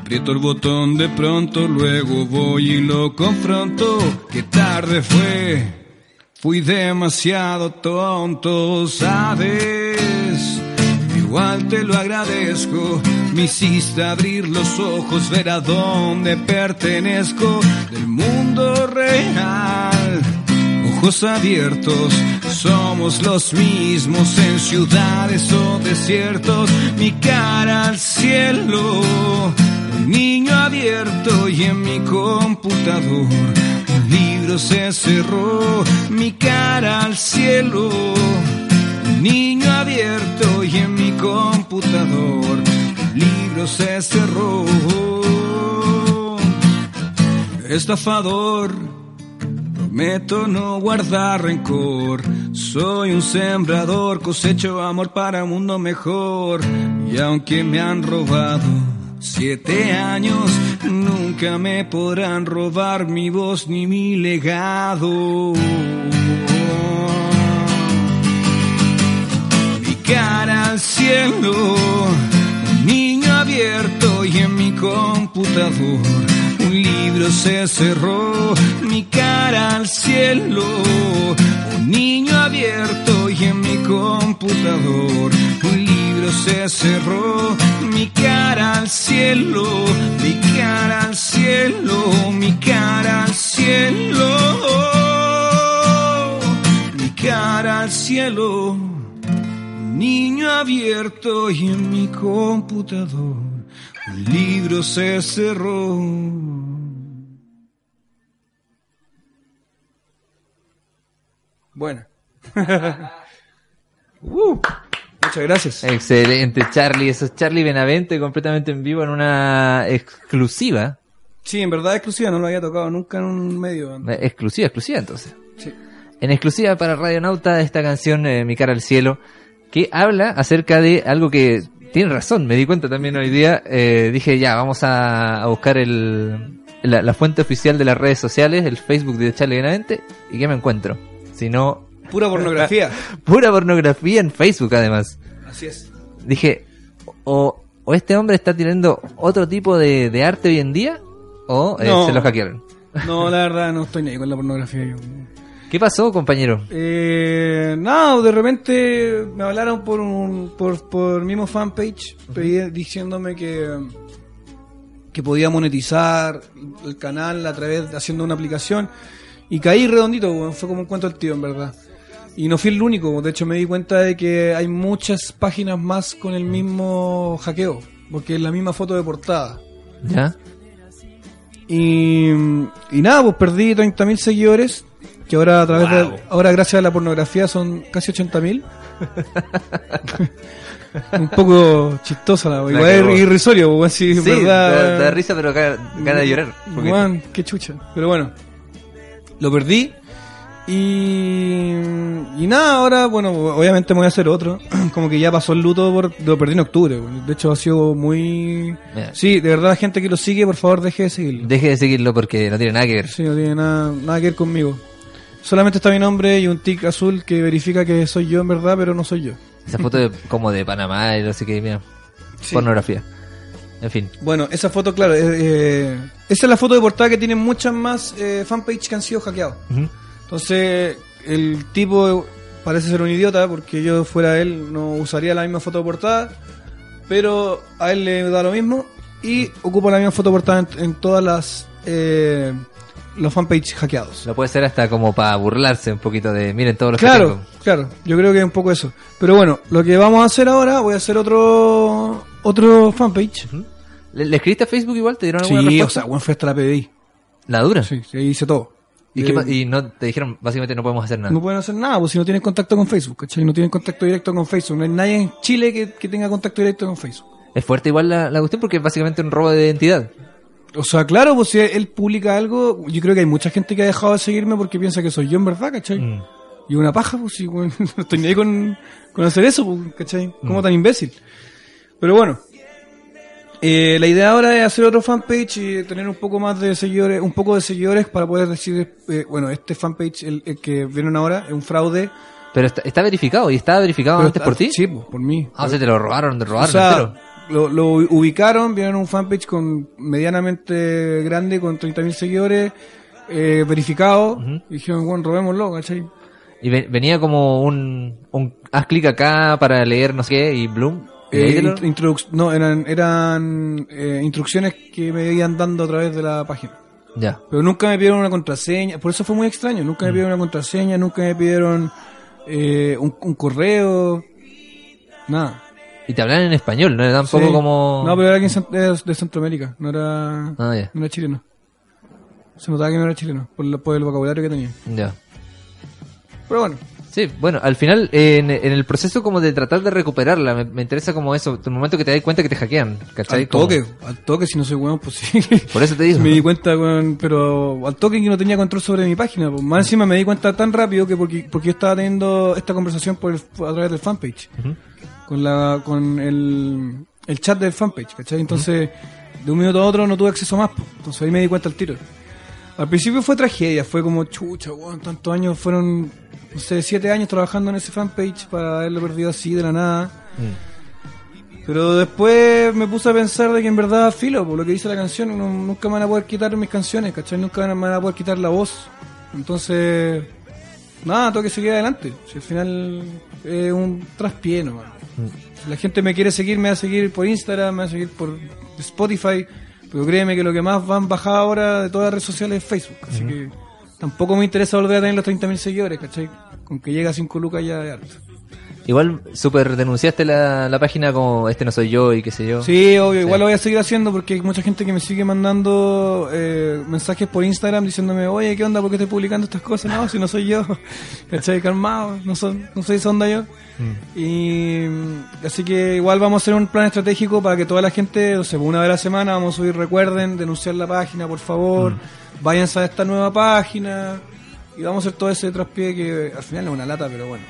Aprieto el botón de pronto, luego voy y lo confronto. Qué tarde fue, fui demasiado tonto, sabes. Te lo agradezco, me hiciste abrir los ojos, ver a dónde pertenezco. Del mundo real. Ojos abiertos, somos los mismos en ciudades o desiertos, mi cara al cielo, un niño abierto y en mi computador. Un libro se cerró, mi cara al cielo. Niño abierto y en mi computador el libro se cerró. Estafador, prometo no guardar rencor. Soy un sembrador, cosecho amor para un mundo mejor. Y aunque me han robado siete años, nunca me podrán robar mi voz ni mi legado. Cara al cielo, un niño abierto y en mi computador un libro se cerró. Mi cara al cielo, un niño abierto y en mi computador un libro se cerró. Mi cara al cielo, mi cara al cielo, mi cara al cielo, mi cara al cielo. Niño abierto y en mi computador un libro se cerró. Buena. Uh, muchas gracias. Excelente, Charlie. Eso es Charlie Benavente completamente en vivo en una exclusiva. Sí, en verdad exclusiva, no lo había tocado nunca en un medio. Exclusiva, exclusiva entonces. Sí. En exclusiva para Radio Nauta esta canción eh, Mi cara al cielo, que habla acerca de algo que tiene razón, me di cuenta también hoy día. eh, dije, ya, vamos a, a buscar el, la, la fuente oficial de las redes sociales, el Facebook de Charlie Benavente, y ¿qué me encuentro? Si no, Pura pornografía. pura pornografía en Facebook además. Así es. Dije, o, o este hombre está teniendo otro tipo de, de arte hoy en día, o eh, No. se lo hackearon. No, la verdad, no estoy ni ahí con la pornografía. Yo. ¿Qué pasó, compañero? Eh, no, de repente me hablaron por un por, por mismo fanpage pedí- diciéndome que que podía monetizar el canal a través de haciendo una aplicación y caí redondito, fue como un cuento del tío en verdad. Y no fui el único, de hecho me di cuenta de que hay muchas páginas más con el mismo hackeo, porque es la misma foto de portada. ¿Ya? Y, y nada, pues perdí 30.000 seguidores, que ahora a través de, ahora gracias a la pornografía son casi 80.000. un poco chistosa la Igual es irrisorio, weón, sí, Sí, verdad. da, da risa, pero ga- gana de llorar. Weón, qué chucha. Pero bueno, lo perdí. Y, y nada, ahora, bueno, obviamente me voy a hacer otro. Como que ya pasó el luto, por, lo perdí en octubre. De hecho, ha sido muy. Sí, de verdad, la gente que lo sigue, por favor, deje de seguirlo. Deje de seguirlo porque no tiene nada que ver. Sí, no tiene nada, nada que ver conmigo. Solamente está mi nombre y un tic azul que verifica que soy yo en verdad, pero no soy yo. Esa foto de, como de Panamá y no sé qué, mira. Sí. Pornografía. En fin. Bueno, esa foto, claro, eh, esa es la foto de portada que tiene muchas más eh, fanpage que han sido hackeados. Entonces, el tipo parece ser un idiota porque yo fuera él no usaría la misma foto de portada, pero a él le da lo mismo y ocupa la misma foto de portada en, en todas las eh, los fanpage hackeados. Lo puede ser hasta como para burlarse un poquito de, miren todos los que Claro, tengo. claro, yo creo que es un poco eso. Pero bueno, lo que vamos a hacer ahora, voy a hacer otro otro fanpage. ¿Le, le escribiste a Facebook igual? ¿Te dieron Sí, alguna o respuesta? sea, bueno, fue hasta la PDI. ¿La dura? Sí, sí, hice todo. ¿Y, Eh, qué y no te dijeron, básicamente no podemos hacer nada? No pueden hacer nada, pues si no tienen contacto con Facebook, ¿cachai? No tienen contacto directo con Facebook. No hay nadie en Chile que, que tenga contacto directo con Facebook. Es fuerte igual la, la cuestión porque es básicamente un robo de identidad. O sea, claro, pues si él publica algo, yo creo que hay mucha gente que ha dejado de seguirme porque piensa que soy yo en verdad, ¿cachai? Mm. Y una paja, pues sí, bueno, no estoy ni ahí con, con hacer eso, pues, ¿cachai? Mm. Como tan imbécil. Pero bueno, eh, la idea ahora es hacer otro fanpage y tener un poco más de seguidores, un poco de seguidores para poder decir, eh, bueno, este fanpage, el, el que vieron ahora, es un fraude. Pero está, está verificado y estaba verificado Pero antes está- por ti. Sí, por mí. Ah, o sea, te lo robaron, te robaron O sea, entero. Lo, lo ubicaron, vieron un fanpage con medianamente grande, con 30.000 seguidores, eh, verificado, y dijeron, bueno, robémoslo, ¿cachai? Y ve- venía como un, un haz clic acá para leer no sé qué y Bloom. Eh, no, eran, eran eh, instrucciones que me iban dando a través de la página. Ya. Pero nunca me pidieron una contraseña, por eso fue muy extraño, nunca me pidieron una contraseña, nunca me pidieron eh, un, un correo, nada. Y te hablan en español, ¿no? Tampoco Sí. como... No, pero era aquí era de Centroamérica, no era, Ah, no era chileno. Se notaba que no era chileno, por, lo- por el vocabulario que tenía. Ya. Pero bueno, Sí, bueno, al final, eh, en, en el proceso como de tratar de recuperarla, me, me interesa como eso, el momento que te das cuenta que te hackean, ¿cachai? al toque, al toque, si no soy bueno, pues sí. Por eso te digo. me di cuenta, weón, pero al toque que no tenía control sobre mi página. Pues. Más encima me di cuenta tan rápido que porque, porque yo estaba teniendo esta conversación por el- a través del fanpage. Ujú. Con la con el, el chat del fanpage, ¿cachai? Entonces, de un minuto a otro no tuve acceso más. pues. Entonces ahí me di cuenta al tiro. Al principio fue tragedia, fue como chucha, weón, tantos años, fueron, no sé, siete años trabajando en ese fanpage para haberlo perdido así de la nada. Mm. Pero después me puse a pensar de que en verdad, filo, por lo que dice la canción, nunca me van a poder quitar mis canciones, ¿cachai? Nunca me van a poder quitar la voz. Entonces, nada, tengo que seguir adelante. Si al final es un traspié nomás. Si la gente me quiere seguir, me va a seguir por Instagram, me va a seguir por Spotify. Pero créeme que lo que más van bajado ahora de todas las redes sociales es Facebook. Así que tampoco me interesa volver a tener los 30.000 seguidores, ¿cachai? Con que llega a 5 lucas ya de harto. Igual, super denunciaste la, la página como este no soy yo y qué sé yo. Sí, obvio, igual lo voy a seguir haciendo porque hay mucha gente que me sigue mandando eh, mensajes por Instagram diciéndome, oye, ¿qué onda? ¿Por qué estoy publicando estas cosas? No, si no soy yo, ¿cachai? Calmado, no, son, no soy esa onda yo. Y mm, así que igual vamos a hacer un plan estratégico para que toda la gente, o sea, una vez a la semana vamos a subir, recuerden, denunciar la página, por favor, váyanse a esta nueva página y vamos a hacer todo ese traspié que al final es una lata, pero bueno,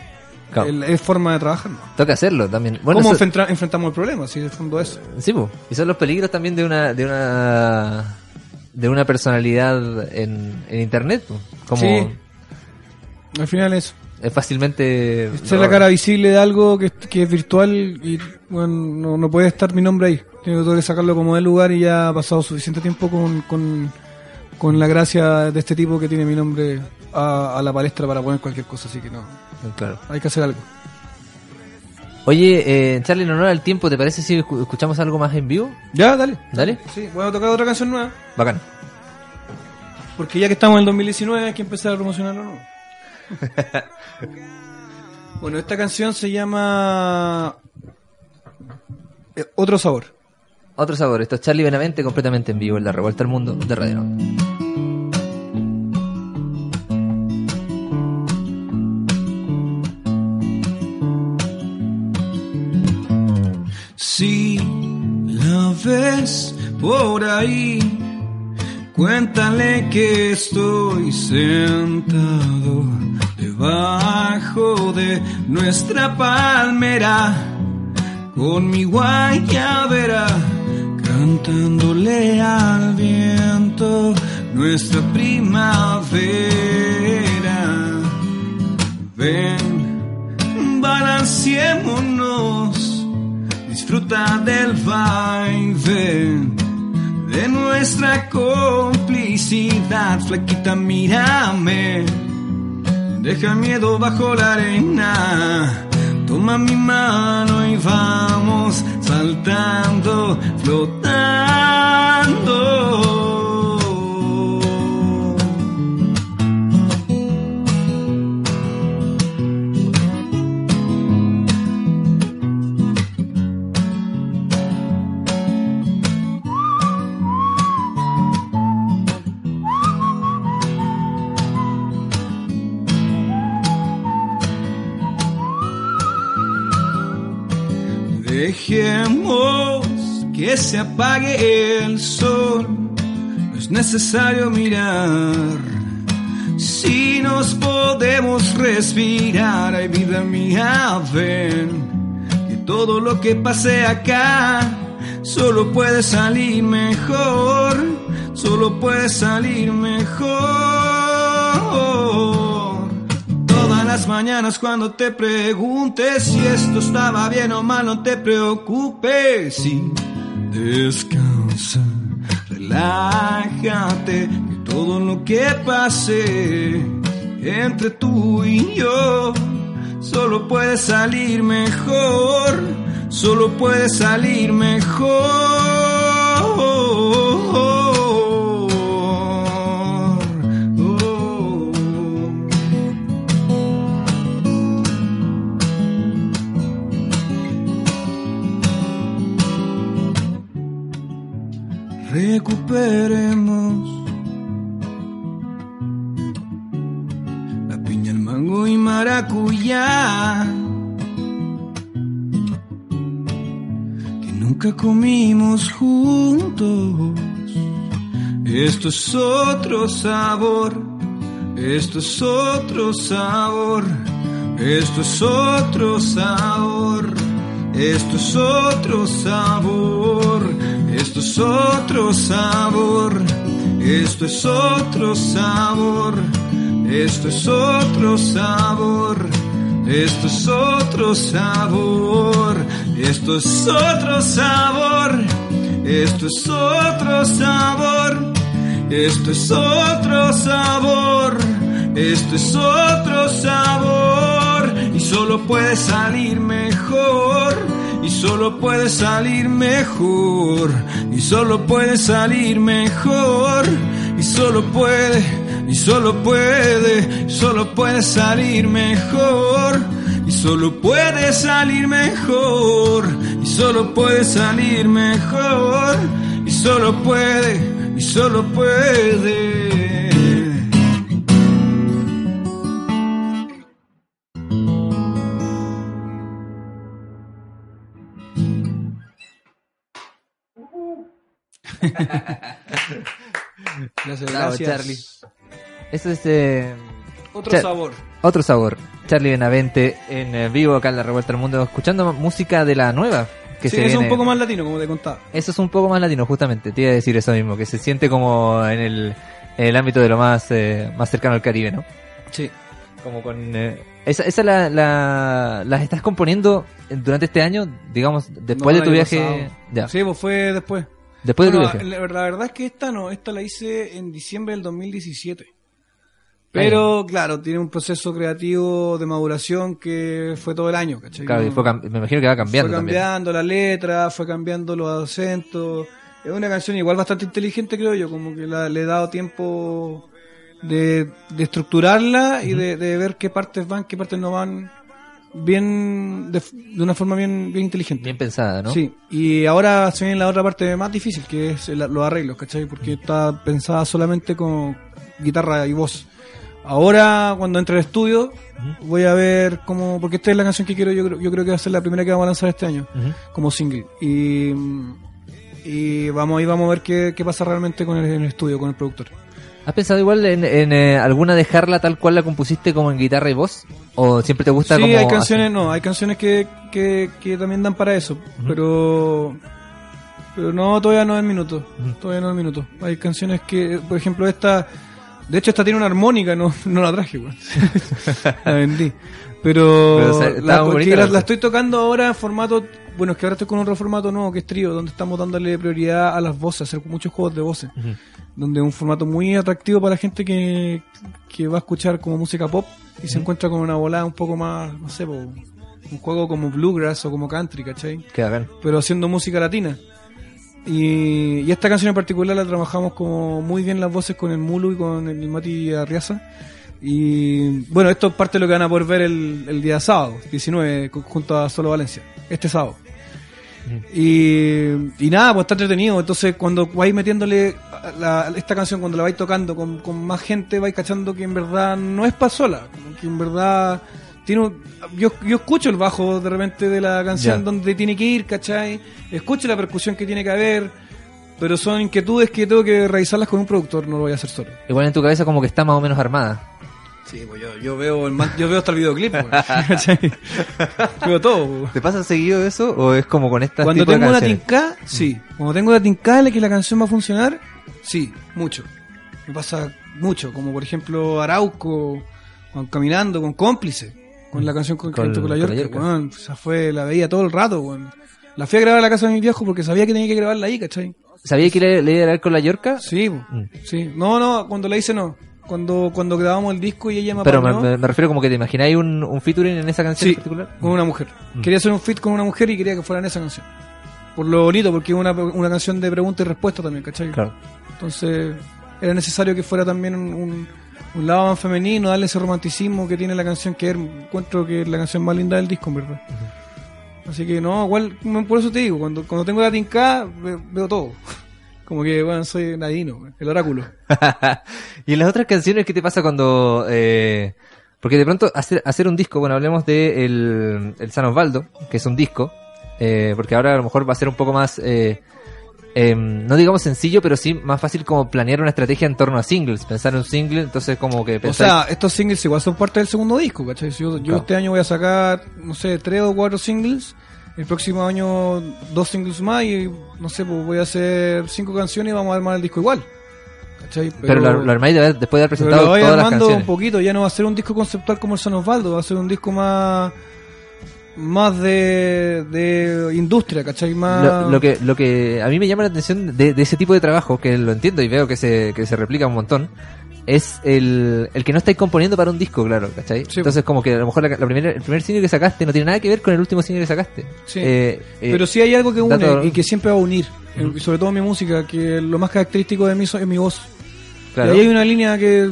Claro. el- es forma de trabajar, ¿no? Toca hacerlo también. Bueno, ¿Cómo eso- enfrenta- enfrentamos el problema? Si de fondo eso. Sí, po. y son los peligros también de una de una de una personalidad en, en internet, como Sí. Al final es es fácilmente ser la cara visible de algo que, que es virtual y bueno, no, no puede estar mi nombre ahí. Tengo que sacarlo como del lugar y ya ha pasado suficiente tiempo con, con, con la gracia de este tipo que tiene mi nombre a, a la palestra para poner cualquier cosa, así que no, Claro. hay que hacer algo. Oye, eh, Charlie, en honor al tiempo, ¿te parece si escu- escuchamos algo más en vivo? Ya, dale. Dale. Sí, voy a tocar otra canción nueva, Bacán. porque ya que estamos en el 2019 hay que empezar a promocionarlo nuevo. bueno, esta canción se llama eh, Otro Sabor. Otro sabor. Esto es Charlie Benavente completamente en vivo en la Revuelta al Mundo de Radio. Si la ves por ahí, cuéntale que estoy sentado debajo de nuestra palmera con mi guayabera cantándole al viento nuestra primavera. Ven, balanceémonos, disfruta del vaivén de nuestra complicidad. Flaquita, mírame, deja miedo bajo la arena. Toma mi mano y vamos saltando, flotando. Se apague el sol, no es necesario mirar. Si nos podemos respirar, ay vida mía, ven que todo lo que pase acá solo puede salir mejor, solo puede salir mejor. Todas las mañanas cuando te preguntes si esto estaba bien o mal, no te preocupes. Sí, descansa, relájate, que todo lo que pase entre tú y yo solo puede salir mejor, solo puede salir mejor. Esto es otro sabor, esto es otro sabor, esto es otro sabor, esto es otro sabor, esto es otro sabor, esto es otro sabor, esto es otro sabor, esto es otro sabor, esto es otro sabor, esto es otro sabor, esto es otro sabor, esto es otro sabor, y solo puede salir mejor, y solo puede salir mejor, y solo puede salir mejor, y solo puede, y solo puede, solo puede salir mejor, y solo puede salir mejor, y solo puede salir mejor, y solo puede, y solo puede. Gracias, Bravo, gracias. Charlie. Eso es eh, Otro Char- sabor. otro sabor. Charlie Benavente en eh, vivo acá en la Revuelta del Mundo, escuchando música de la nueva. Que sí, se eso es un poco más latino, como te contaba. Eso es un poco más latino, justamente. Te iba a decir eso mismo, que se siente como en el, en el ámbito de lo más, eh, más cercano al Caribe, ¿no? Sí. Como con... eh, esa esa la, la, las estás componiendo durante este año, digamos, después No, de tu viaje... pasado. Ya, Sí, pues fue después. después de tu viaje. la, la verdad es que esta no, esta la hice en diciembre del 2017. Pero claro, tiene un proceso creativo de maduración que fue todo el año, ¿cachai? Claro, y fue me imagino que va cambiando fue también. cambiando la letra, fue cambiando los acentos. Es una canción igual bastante inteligente, creo yo, como que la- le he dado tiempo de, de estructurarla y de, de ver qué partes van, qué partes no van, bien, de, de una forma bien, bien inteligente. Bien pensada, ¿no? Sí, y ahora se viene la otra parte más difícil, que es el- los arreglos, ¿cachai? Porque está pensada solamente con guitarra y voz. Ahora, cuando entre al estudio, voy a ver cómo. Porque esta es la canción que quiero, yo creo, yo creo que va a ser la primera que vamos a lanzar este año, Ujú. como single. Y, y vamos, ahí vamos a ver qué, qué pasa realmente con el, en el estudio, con el productor. ¿Has pensado igual en, en, eh, alguna dejarla tal cual la compusiste como en guitarra y voz? ¿O siempre te gusta Sí, como hay canciones, no, hay canciones que, que, que también dan para eso, pero pero no, todavía no es minuto, todavía no es minuto. Hay canciones que, por ejemplo, esta, de hecho esta tiene una armónica, no, no la traje, weón. la vendí. Pero, Pero, o sea, estaba la, bonita la- estoy tocando ahora en formato, bueno, es que ahora estoy con otro formato nuevo que es trío, donde estamos dándole prioridad a las voces, hacer muchos juegos de voces donde es un formato muy atractivo para la gente que, que va a escuchar como música pop y se encuentra con una volada un poco más, no sé, po, un juego como bluegrass o como country, ¿cachai? Que hagan. Pero haciendo música latina. Y, y esta canción en particular la trabajamos como muy bien las voces con el Mulu y con el Mati Arriaza. Y bueno, esto es parte de lo que van a poder ver el, el día sábado, 19, cu- junto a Solo Valencia, este sábado. Y, y nada, pues está entretenido. Entonces, cuando vais metiéndole la- esta canción, cuando la vais tocando con, con más gente, vais cachando que en verdad no es para sola. Que en verdad tiene un- yo, yo escucho el bajo de repente de la canción donde tiene que ir, ¿cachai? Escucho la percusión que tiene que haber. Pero son inquietudes que tengo que revisarlas con un productor, no lo voy a hacer solo. Igual en tu cabeza como que está más o menos armada. Sí, pues yo, yo veo el yo veo hasta el videoclip, pues, ¿cachai? veo todo. pues. ¿Te pasa seguido eso o es como con estas Cuando tipo de tengo una tincada, sí. Cuando tengo una tincada de que la canción va a funcionar, sí, mucho. Me pasa mucho, como por ejemplo Arauco, con Caminando, con Cómplice, con la canción con, Con- con, la con la Yorca, Yorca. weón, esa fue, la veía todo el rato, weón. La fui a grabar a la casa de mi viejo porque sabía que tenía que grabarla ahí, ¿cachai? ¿Sabía que le, le iba a dar con la Yorca? Sí, Mm. sí. No, no, cuando la hice no. Cuando, cuando grabamos el disco y ella me Pero me, apañó, me- me refiero como que te imagináis un, un featuring en esa canción Sí, en particular. con una mujer. Mm. Quería hacer un fit con una mujer y quería que fuera en esa canción. Por lo bonito, porque es una, una canción de pregunta y respuesta también, ¿cachai? Claro. Entonces era necesario que fuera también un, un, un lado más femenino, darle ese romanticismo que tiene la canción, que encuentro que es la canción más linda del disco, en verdad. Así que no, igual, por eso te digo, cuando, cuando tengo la tincada, ve- veo todo. Como que, bueno, soy Nadino, el oráculo. y en las otras canciones, ¿qué te pasa cuando... eh, porque de pronto hacer, hacer un disco, bueno, hablemos de el, el San Osvaldo, que es un disco, eh, porque ahora a lo mejor va a ser un poco más, eh, em, no digamos sencillo, pero sí más fácil como planear una estrategia en torno a singles, pensar en un single, entonces como que O pensar... sea, estos singles igual son parte del segundo disco, ¿cachai? Si Yo, este año voy a sacar, no sé, tres o cuatro singles. El próximo año dos singles más y, no sé, pues voy a hacer cinco canciones y vamos a armar el disco igual. ¿Cachai? pero lo, lo armáis de- después de haber pero presentado lo voy todas las armando un poquito, ya no va a ser un disco conceptual como el San Osvaldo, va a ser un disco más más de, de industria, ¿cachai? Más... Lo, lo que lo que a mí me llama la atención de, de ese tipo de trabajo, que lo entiendo y veo que se, que se replica un montón, es el, el que no estáis componiendo para un disco, claro, ¿cachai? Sí. Entonces como que a lo mejor la, la primera, el primer single que sacaste no tiene nada que ver con el último single que sacaste. Sí. Eh, eh, Pero sí hay algo que une dato- y que siempre va a unir, sobre todo mi música, que lo más característico de mí es mi voz. claro. Y ahí hay una línea que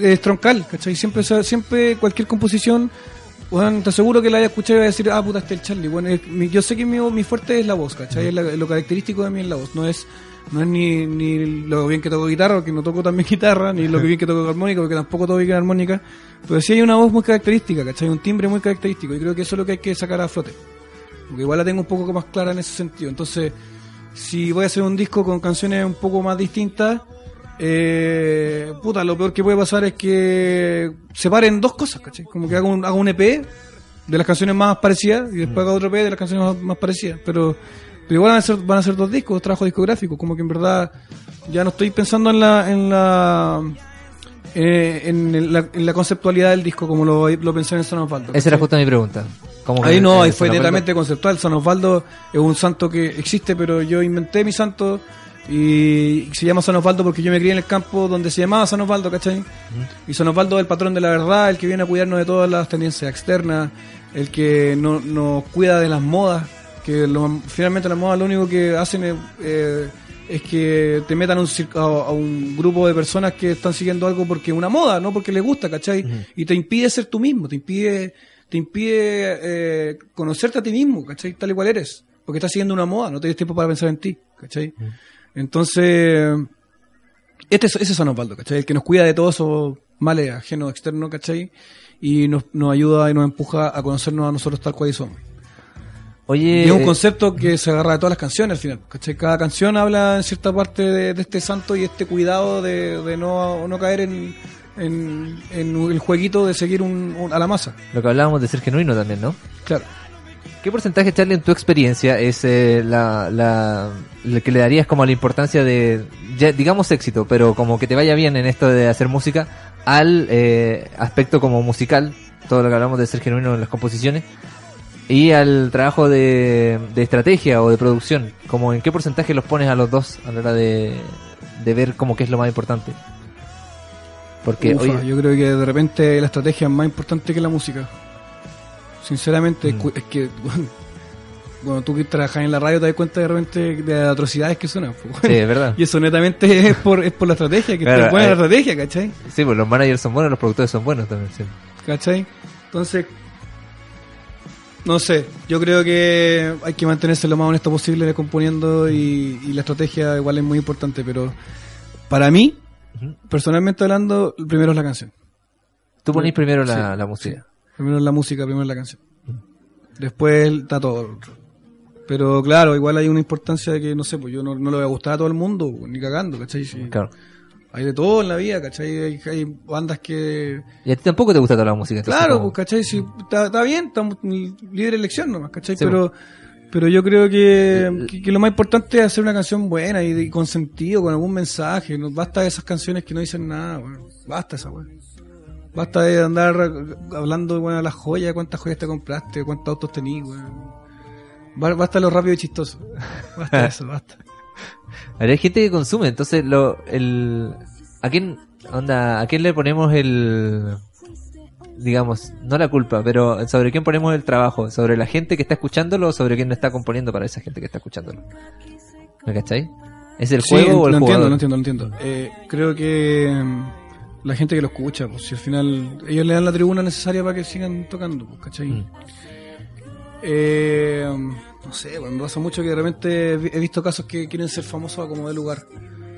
es troncal, ¿cachai? Siempre, siempre cualquier composición, bueno, te aseguro que la vaya a escuchar y va a decir, ah, puta, este es el Charlie. Bueno, es- mi- yo sé que mi, mi fuerte es la voz, ¿cachai? Es la- lo característico de mí es la voz, no es no es ni, ni lo bien que toco guitarra, porque no toco también guitarra, ni lo bien que toco armónica, porque tampoco toco bien armónica, pero sí hay una voz muy característica, ¿cachai? Un timbre muy característico, y creo que eso es lo que hay que sacar a flote. Porque igual la tengo un poco más clara en ese sentido. Entonces, si voy a hacer un disco con canciones un poco más distintas, eh, puta, lo peor que puede pasar es que separen dos cosas, ¿cachai? Como que haga un, haga un EP de las canciones más parecidas y después haga otro EP de las canciones más, más parecidas. Pero, pero igual van a, ser, van a ser dos discos, trabajo discográfico, como que en verdad ya no estoy pensando en la... En la eh, en, la, en la conceptualidad del disco como lo, lo pensé en San Osvaldo. Esa era justo mi pregunta. Ahí no, ahí fue netamente conceptual. San Osvaldo es un santo que existe, pero yo inventé mi santo y se llama San Osvaldo porque yo me crié en el campo donde se llamaba San Osvaldo, ¿cachai? Y San Osvaldo es el patrón de la verdad, el que viene a cuidarnos de todas las tendencias externas, el que no- nos cuida de las modas, que lo- finalmente las modas lo único que hacen es, eh, es que te metan a un, a, a un grupo de personas que están siguiendo algo porque es una moda, no porque les gusta, ¿cachai? Y te impide ser tú mismo, te impide, te impide eh, conocerte a ti mismo, ¿cachai? Tal y cual eres, porque estás siguiendo una moda, no tienes tiempo para pensar en ti, ¿cachai? Entonces, este es, ese es San Osvaldo, ¿cachai? El que nos cuida de todos esos males ajenos, externos, ¿cachai? Y nos, nos ayuda y nos empuja a conocernos a nosotros tal cual somos. Oye, Y es un eh, concepto que se agarra de todas las canciones al final. ¿cachai? Cada canción habla en cierta parte de, de este santo y este cuidado de, de no, no caer en, en, en el jueguito de seguir un, un- a la masa. lo que hablábamos de ser genuino también, ¿no? Claro. ¿Qué porcentaje, Charlie, en tu experiencia es eh, la, la, la que le darías como la importancia de, ya, digamos éxito, pero como que te vaya bien en esto de hacer música, al eh, aspecto como musical, todo lo que hablamos de ser genuino en las composiciones, y al trabajo de, de estrategia o de producción? Como ¿En qué porcentaje los pones a los dos a la hora de, de ver como qué es lo más importante? Porque, Ufa, yo creo que de repente la estrategia es más importante que la música. Sinceramente, Mm. es que bueno, tú que trabajas en la radio te das cuenta de repente de las atrocidades que suenan. pues, sí, es verdad. Y eso netamente es por, es por la estrategia, que Claro, es buena la hay- estrategia, ¿cachai? Sí, pues los managers son buenos, los productores son buenos también, sí. ¿Cachai? Entonces, no sé, yo creo que hay que mantenerse lo más honesto posible componiendo y, y la estrategia igual es muy importante, pero para mí, personalmente hablando, primero es la canción. Tú ponís primero la, Sí, la música. Primero la música, primero la canción. Después está todo. Pero claro, igual hay una importancia de que, no sé, pues yo no, no le voy a gustar a todo el mundo, ni cagando, ¿cachai? Sí. Claro. Hay de todo en la vida, ¿cachai? Hay, hay bandas que... Y a ti tampoco te gusta toda la música. Claro, como- pues, ¿cachai? Si, está, está bien, estamos en libre elección nomás, ¿cachai? Sí, pero, pero yo creo que, que, que lo más importante es hacer una canción buena y, de- con sentido, con algún mensaje. No basta de esas canciones que no dicen nada, weón. Basta esa, weón. Basta de andar hablando, bueno, las joyas, cuántas joyas te compraste, cuántos autos. Ba- Basta lo rápido y chistoso. Basta eso, basta. Hay gente que consume, entonces lo, el, ¿a quién, onda, a quién le ponemos el, digamos, no la culpa, pero sobre quién ponemos el trabajo, sobre la gente que está escuchándolo o sobre quién no está componiendo para esa gente que está escuchándolo? ¿Me cachai? ¿Es el Sí, juego o el lo entiendo, lo entiendo, lo entiendo. Eh, creo que la gente que lo escucha, pues si al final ellos le dan la tribuna necesaria para que sigan tocando, pues, ¿cachai? Mm. Eh, no sé, bueno, me pasa mucho que de repente he vi- he visto casos que quieren ser famosos a como de lugar.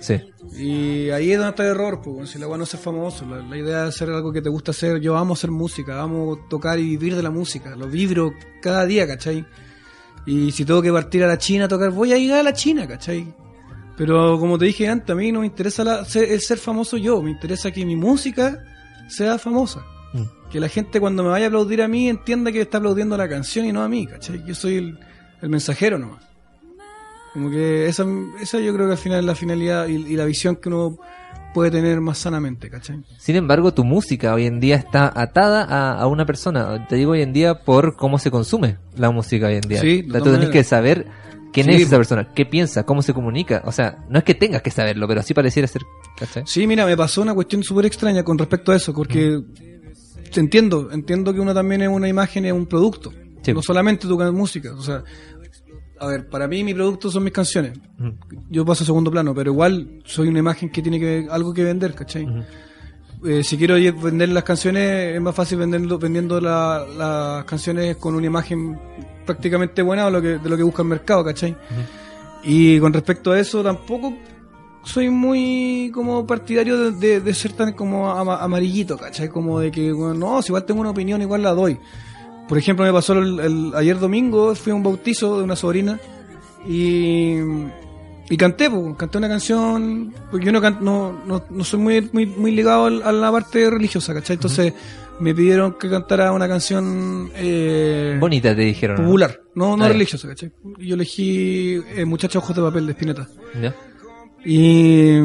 Sí, Y ahí es donde está el error, pues, bueno, si la weá no es ser famoso, la, la idea es hacer algo que te gusta hacer. Yo amo hacer música, amo tocar y vivir de la música, lo vibro cada día, ¿cachai? Y si tengo que partir a la China a tocar, voy a ir a la China, ¿cachai? Pero como te dije antes, a mí no me interesa la- ser- el ser famoso yo, me interesa que mi música sea famosa. Mm. Que la gente cuando me vaya a aplaudir a mí entienda que está aplaudiendo a la canción y no a mí, ¿cachai? Yo soy el, el mensajero nomás. Como que esa, esa yo creo que al final es la finalidad y, y la visión que uno puede tener más sanamente, ¿cachai? Sin embargo, tu música hoy en día está atada a, a una persona. Te digo hoy en día por cómo se consume la música hoy en día. Sí, todas tú tenés que saber quién Sí, es esa persona, qué piensa, cómo se comunica. O sea, no es que tengas que saberlo, pero así pareciera ser. ¿cachai? Sí, mira, me pasó una cuestión súper extraña con respecto a eso, porque entiendo, entiendo que uno también es una imagen, es un producto. Sí. No solamente tu música. O sea, a ver, para mí mi producto son mis canciones. Yo paso a segundo plano, pero igual soy una imagen que tiene que algo que vender, ¿cachai? Eh, si quiero vender las canciones, es más fácil vendiendo la- las canciones con una imagen prácticamente buena de lo que, de lo que busca el mercado, ¿cachai? Y con respecto a eso, tampoco soy muy como partidario de, de- de ser tan como ama- amarillito, ¿cachai? Como de que, bueno, no, si igual tengo una opinión, igual la doy. Por ejemplo, me pasó el, el- ayer domingo, fui a un bautizo de una sobrina y, y canté, pues, canté una canción, porque yo no, can- no, no, no soy muy, muy, muy ligado a la parte religiosa, ¿cachai? Entonces me pidieron que cantara una canción eh, Bonita te dijeron. popular, no, no Ah, religiosa, ¿cachai? Yo elegí eh, Muchachos Ojos de Papel de Spinetta. ¿Ya? Y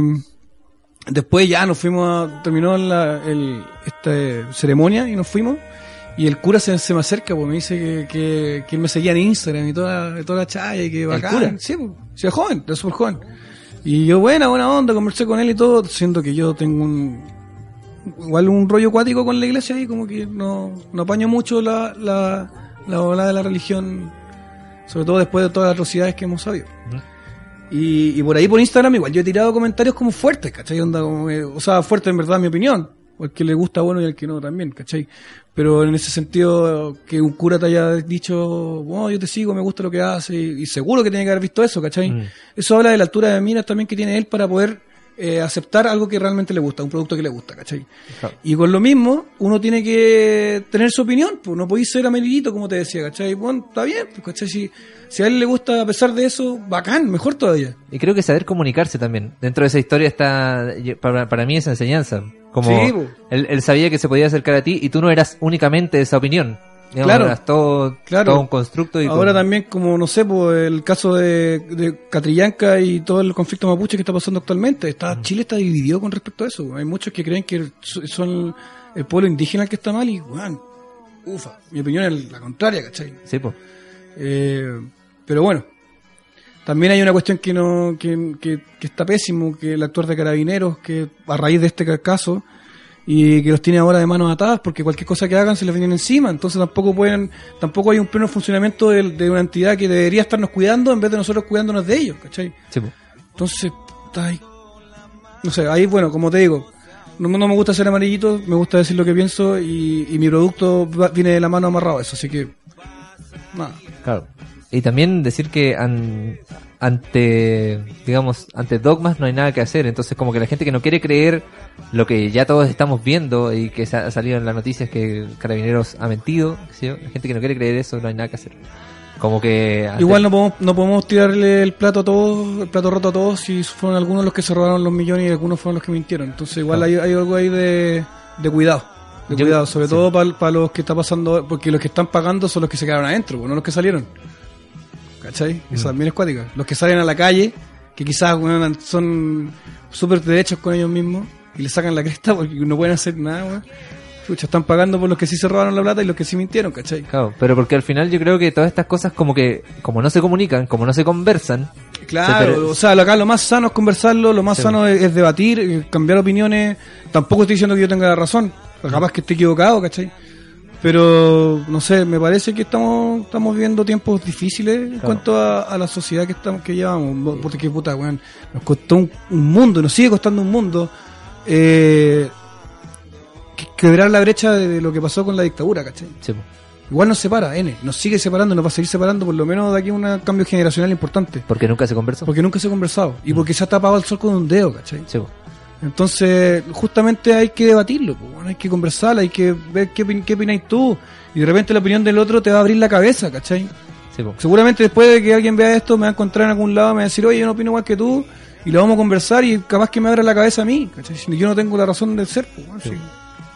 después ya nos fuimos, a, terminó la el, esta ceremonia y nos fuimos. Y el cura se, se me acerca, pues me dice que, que, me seguía en Instagram y toda, toda la chaya y que bacán. cura? Sí, pues, sí, joven, es súper joven. Y yo, buena, buena onda, conversé con él y todo, siendo que yo tengo un, igual un rollo acuático con la iglesia y como que no, no apaño mucho la, la, la ola de la religión, sobre todo después de todas las atrocidades que hemos sabido. Ujú. Y, y por ahí por Instagram igual yo he tirado comentarios como fuertes, ¿cachai? Onda como, eh, o sea, fuerte en verdad mi opinión. O el que le gusta bueno y el que no también, ¿cachai? Pero en ese sentido, que un cura te haya dicho, oh, yo te sigo, me gusta lo que haces, y, y seguro que tiene que haber visto eso, ¿cachai? Mm. Eso habla de la altura de miras también que tiene él para poder eh, aceptar algo que realmente le gusta, un producto que le gusta, ¿cachai? Claro. Y con lo mismo, uno tiene que tener su opinión, pues no podéis ser amarillito, como te decía, ¿cachai? Bueno, está bien, pues, ¿cachai? Si, si a él le gusta a pesar de eso, bacán, mejor todavía. Y creo que saber comunicarse también. Dentro de esa historia está, para, para mí, esa enseñanza. Como Sí, él, él sabía que se podía acercar a ti y tú no eras únicamente de esa opinión. Digamos, Claro. todo, Claro. todo un constructo. Y Ahora con- también, como no sé, pues el caso de, de Catrillanca y todo el conflicto mapuche que está pasando actualmente, está, Chile está dividido con respecto a eso. Hay muchos que creen que so- son el pueblo indígena el que está mal y, bueno, ufa, mi opinión es la contraria, ¿cachai? Sí, pues. Eh, pero bueno, también hay una cuestión que no que, que- que está pésimo, que el actor de Carabineros, que a raíz de este caso, y que los tiene ahora de manos atadas, porque cualquier cosa que hagan se les viene encima, entonces tampoco pueden, tampoco hay un pleno funcionamiento de, de una entidad que debería estarnos cuidando en vez de nosotros cuidándonos de ellos, ¿cachai? Sí. Entonces, ahí. No sé, ahí, bueno, como te digo, no, no me gusta ser amarillito, me gusta decir lo que pienso y, y mi producto va- viene de la mano amarrado a eso, así que, nada. Claro. Y también decir que an- ante, digamos, ante dogmas no hay nada que hacer. Entonces, como que la gente que no quiere creer lo que ya todos estamos viendo y que se ha salido en las noticias que Carabineros ha mentido, la gente que no quiere creer eso no hay nada que hacer. Como que... ante- Igual no podemos, no podemos tirarle el plato a todos, el plato roto a todos si fueron algunos los que se robaron los millones y algunos fueron los que mintieron. Entonces igual hay, hay algo ahí de, de cuidado. De Yo- cuidado, sobre sí. todo para los que está pasando, porque los que están pagando son los que se quedaron adentro, pues, no los que salieron. ¿Cachai? Eso también es cuática. Los que salen a la calle, que quizás son súper derechos con ellos mismos y le sacan la cresta porque no pueden hacer nada, weón. Chucha, están pagando por los que sí se robaron la plata y los que sí mintieron, ¿cachai? Claro, pero porque al final yo creo que todas estas cosas como que, como no se comunican, como no se conversan, Claro, o sea, lo- acá lo más sano es conversarlo, lo más Sí. sano es, es debatir, eh, cambiar opiniones. Tampoco estoy diciendo que yo tenga la razón, capaz que esté equivocado, ¿cachai? Pero, no sé, me parece que estamos estamos viviendo tiempos difíciles en Claro. cuanto a, a la sociedad que estamos que llevamos. Porque, puta, weón, nos costó un, un mundo, nos sigue costando un mundo, eh, que- quebrar la brecha de, de lo que pasó con la dictadura, ¿cachai? sí. Igual nos separa, N, nos sigue separando, nos va a seguir separando por lo menos de aquí un cambio generacional importante. porque nunca se conversó. Porque nunca se ha conversado. Y porque se ha tapado el sol con un dedo, ¿cachai? Sí. Entonces, justamente hay que debatirlo, pues, bueno, hay que conversar, hay que ver qué, qué opináis tú. Y de repente la opinión del otro te va a abrir la cabeza, ¿cachai? sí. Seguramente después de que alguien vea esto me va a encontrar en algún lado, me va a decir, oye, yo no opino igual que tú. Y lo vamos a conversar y capaz que me abra la cabeza a mí, ¿cachai? Si yo no tengo la razón de ser, pues, bueno, sí.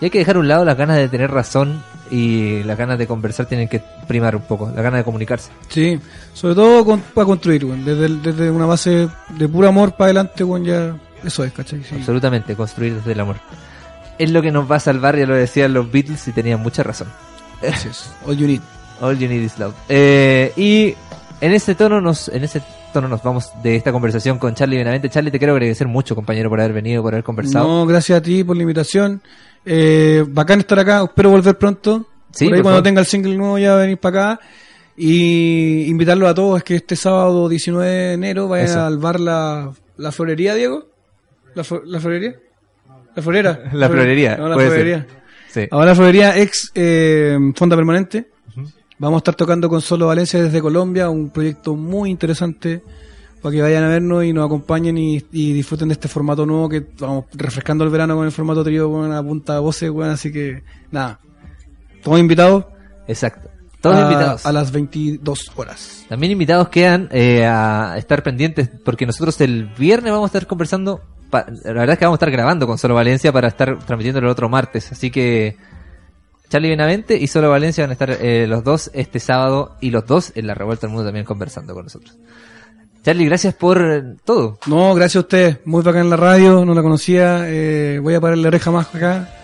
Y hay que dejar a un lado las ganas de tener razón y las ganas de conversar tienen que primar un poco, las ganas de comunicarse. Sí, sobre todo con- para construir, desde, desde una base de puro amor para adelante, weón, ya eso es, ¿cachai? Sí. Absolutamente, construir desde el amor. Es lo que nos va a salvar, ya lo decían los Beatles y tenían mucha razón. Es. All you need. All you need is love. Eh, y en ese tono nos, en ese tono nos vamos de esta conversación con Charlie Benavente. Charlie, te quiero agradecer mucho, compañero, por haber venido, por haber conversado. No, gracias a ti por la invitación. Eh, bacán estar acá, espero volver pronto. Sí, por ahí por cuando favor. tenga el single nuevo ya venir para acá. Y invitarlos a todos, es que este sábado 19 de enero vayan Eso. al bar la, la Florería, Diego. ¿La, flo- la Florería? ¿La Florera? La Florería, No, la puede ser. Florería. Sí. Ahora la Florería ex eh, Fonda Permanente. Vamos a estar tocando con Solo Valencia desde Colombia, un proyecto muy interesante para que vayan a vernos y nos acompañen y, y disfruten de este formato nuevo que vamos refrescando el verano con el formato trío con una punta de voces, weón, así que nada. Todos invitados. Exacto. Todos a, invitados. a las 22 horas. También invitados quedan eh, a estar pendientes porque nosotros el viernes vamos a estar conversando. Pa- la verdad es que vamos a estar grabando con Solo Valencia para estar transmitiendo el otro martes. Así que Charlie Benavente y Solo Valencia van a estar eh, los dos este sábado y los dos en la Revuelta del Mundo también conversando con nosotros. Charlie, gracias por eh, todo. No, gracias a ustedes. Muy bacán en la radio, no la conocía. eh, voy a parar la oreja más acá.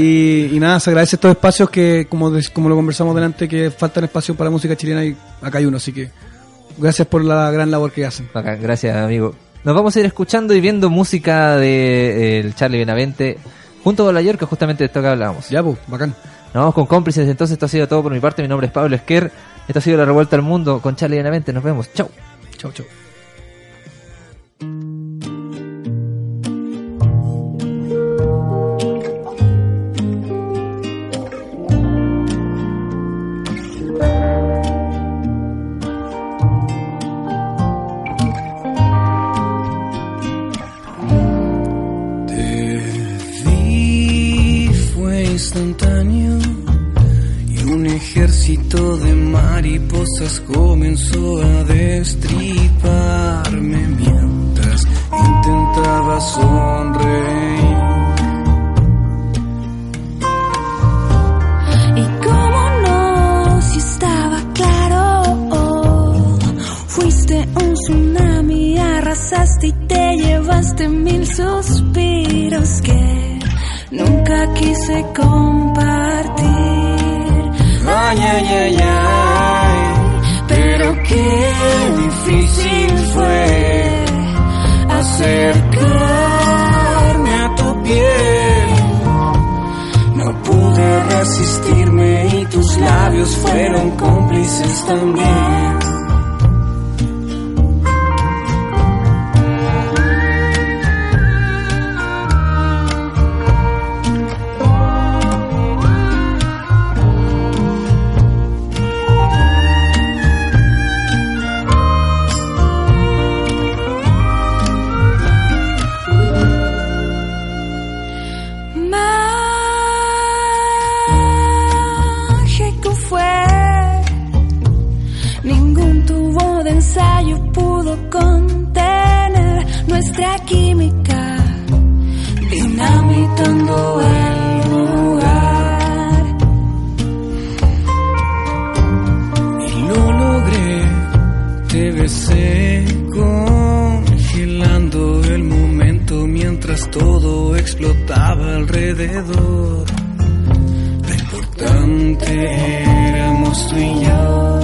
Y, y nada, se agradece estos espacios que, como, des- como lo conversamos delante, que faltan espacios para música chilena y acá hay uno. Así que gracias por la gran labor que hacen. Bacán, gracias amigo. Nos vamos a ir escuchando y viendo música de eh, el Charlie Benavente junto a la York, que justamente de esto que hablábamos. Ya, pues, bacán. Nos vamos con cómplices, entonces esto ha sido todo por mi parte. Mi nombre es Pablo Esquer. Esto ha sido La Revuelta al Mundo con Charlie Benavente. Nos vemos. Chau. Chau, chau. Ejército de mariposas comenzó a destriparme mientras intentaba sonreír. Y cómo no, si estaba claro, fuiste un tsunami, arrasaste y te llevaste mil suspiros que nunca quise compartir. Ay, ay, ay, ay, pero qué difícil fue acercarme a tu piel. No pude resistirme y tus labios fueron cómplices también. Contener nuestra química, dinamitando el lugar. Y lo logré, te besé congelando el momento mientras todo explotaba alrededor. Lo importante éramos tú y yo.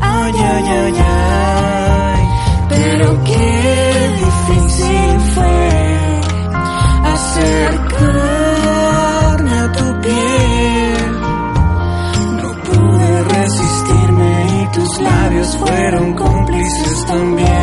Ay, ay, ay, ay, qué difícil fue acercarme a tu piel. No pude resistirme y tus labios fueron cómplices también.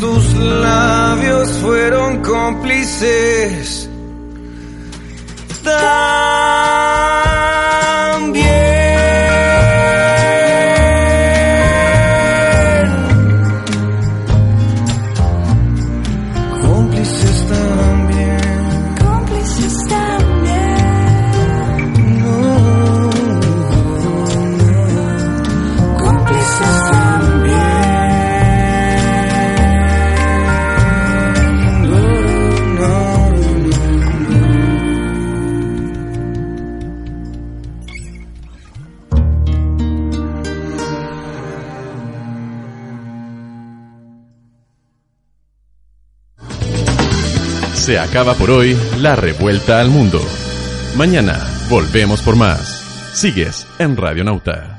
Tus labios fueron cómplices acaba por hoy la revuelta al mundo. Mañana volvemos por más. Sigues en Radio Nauta.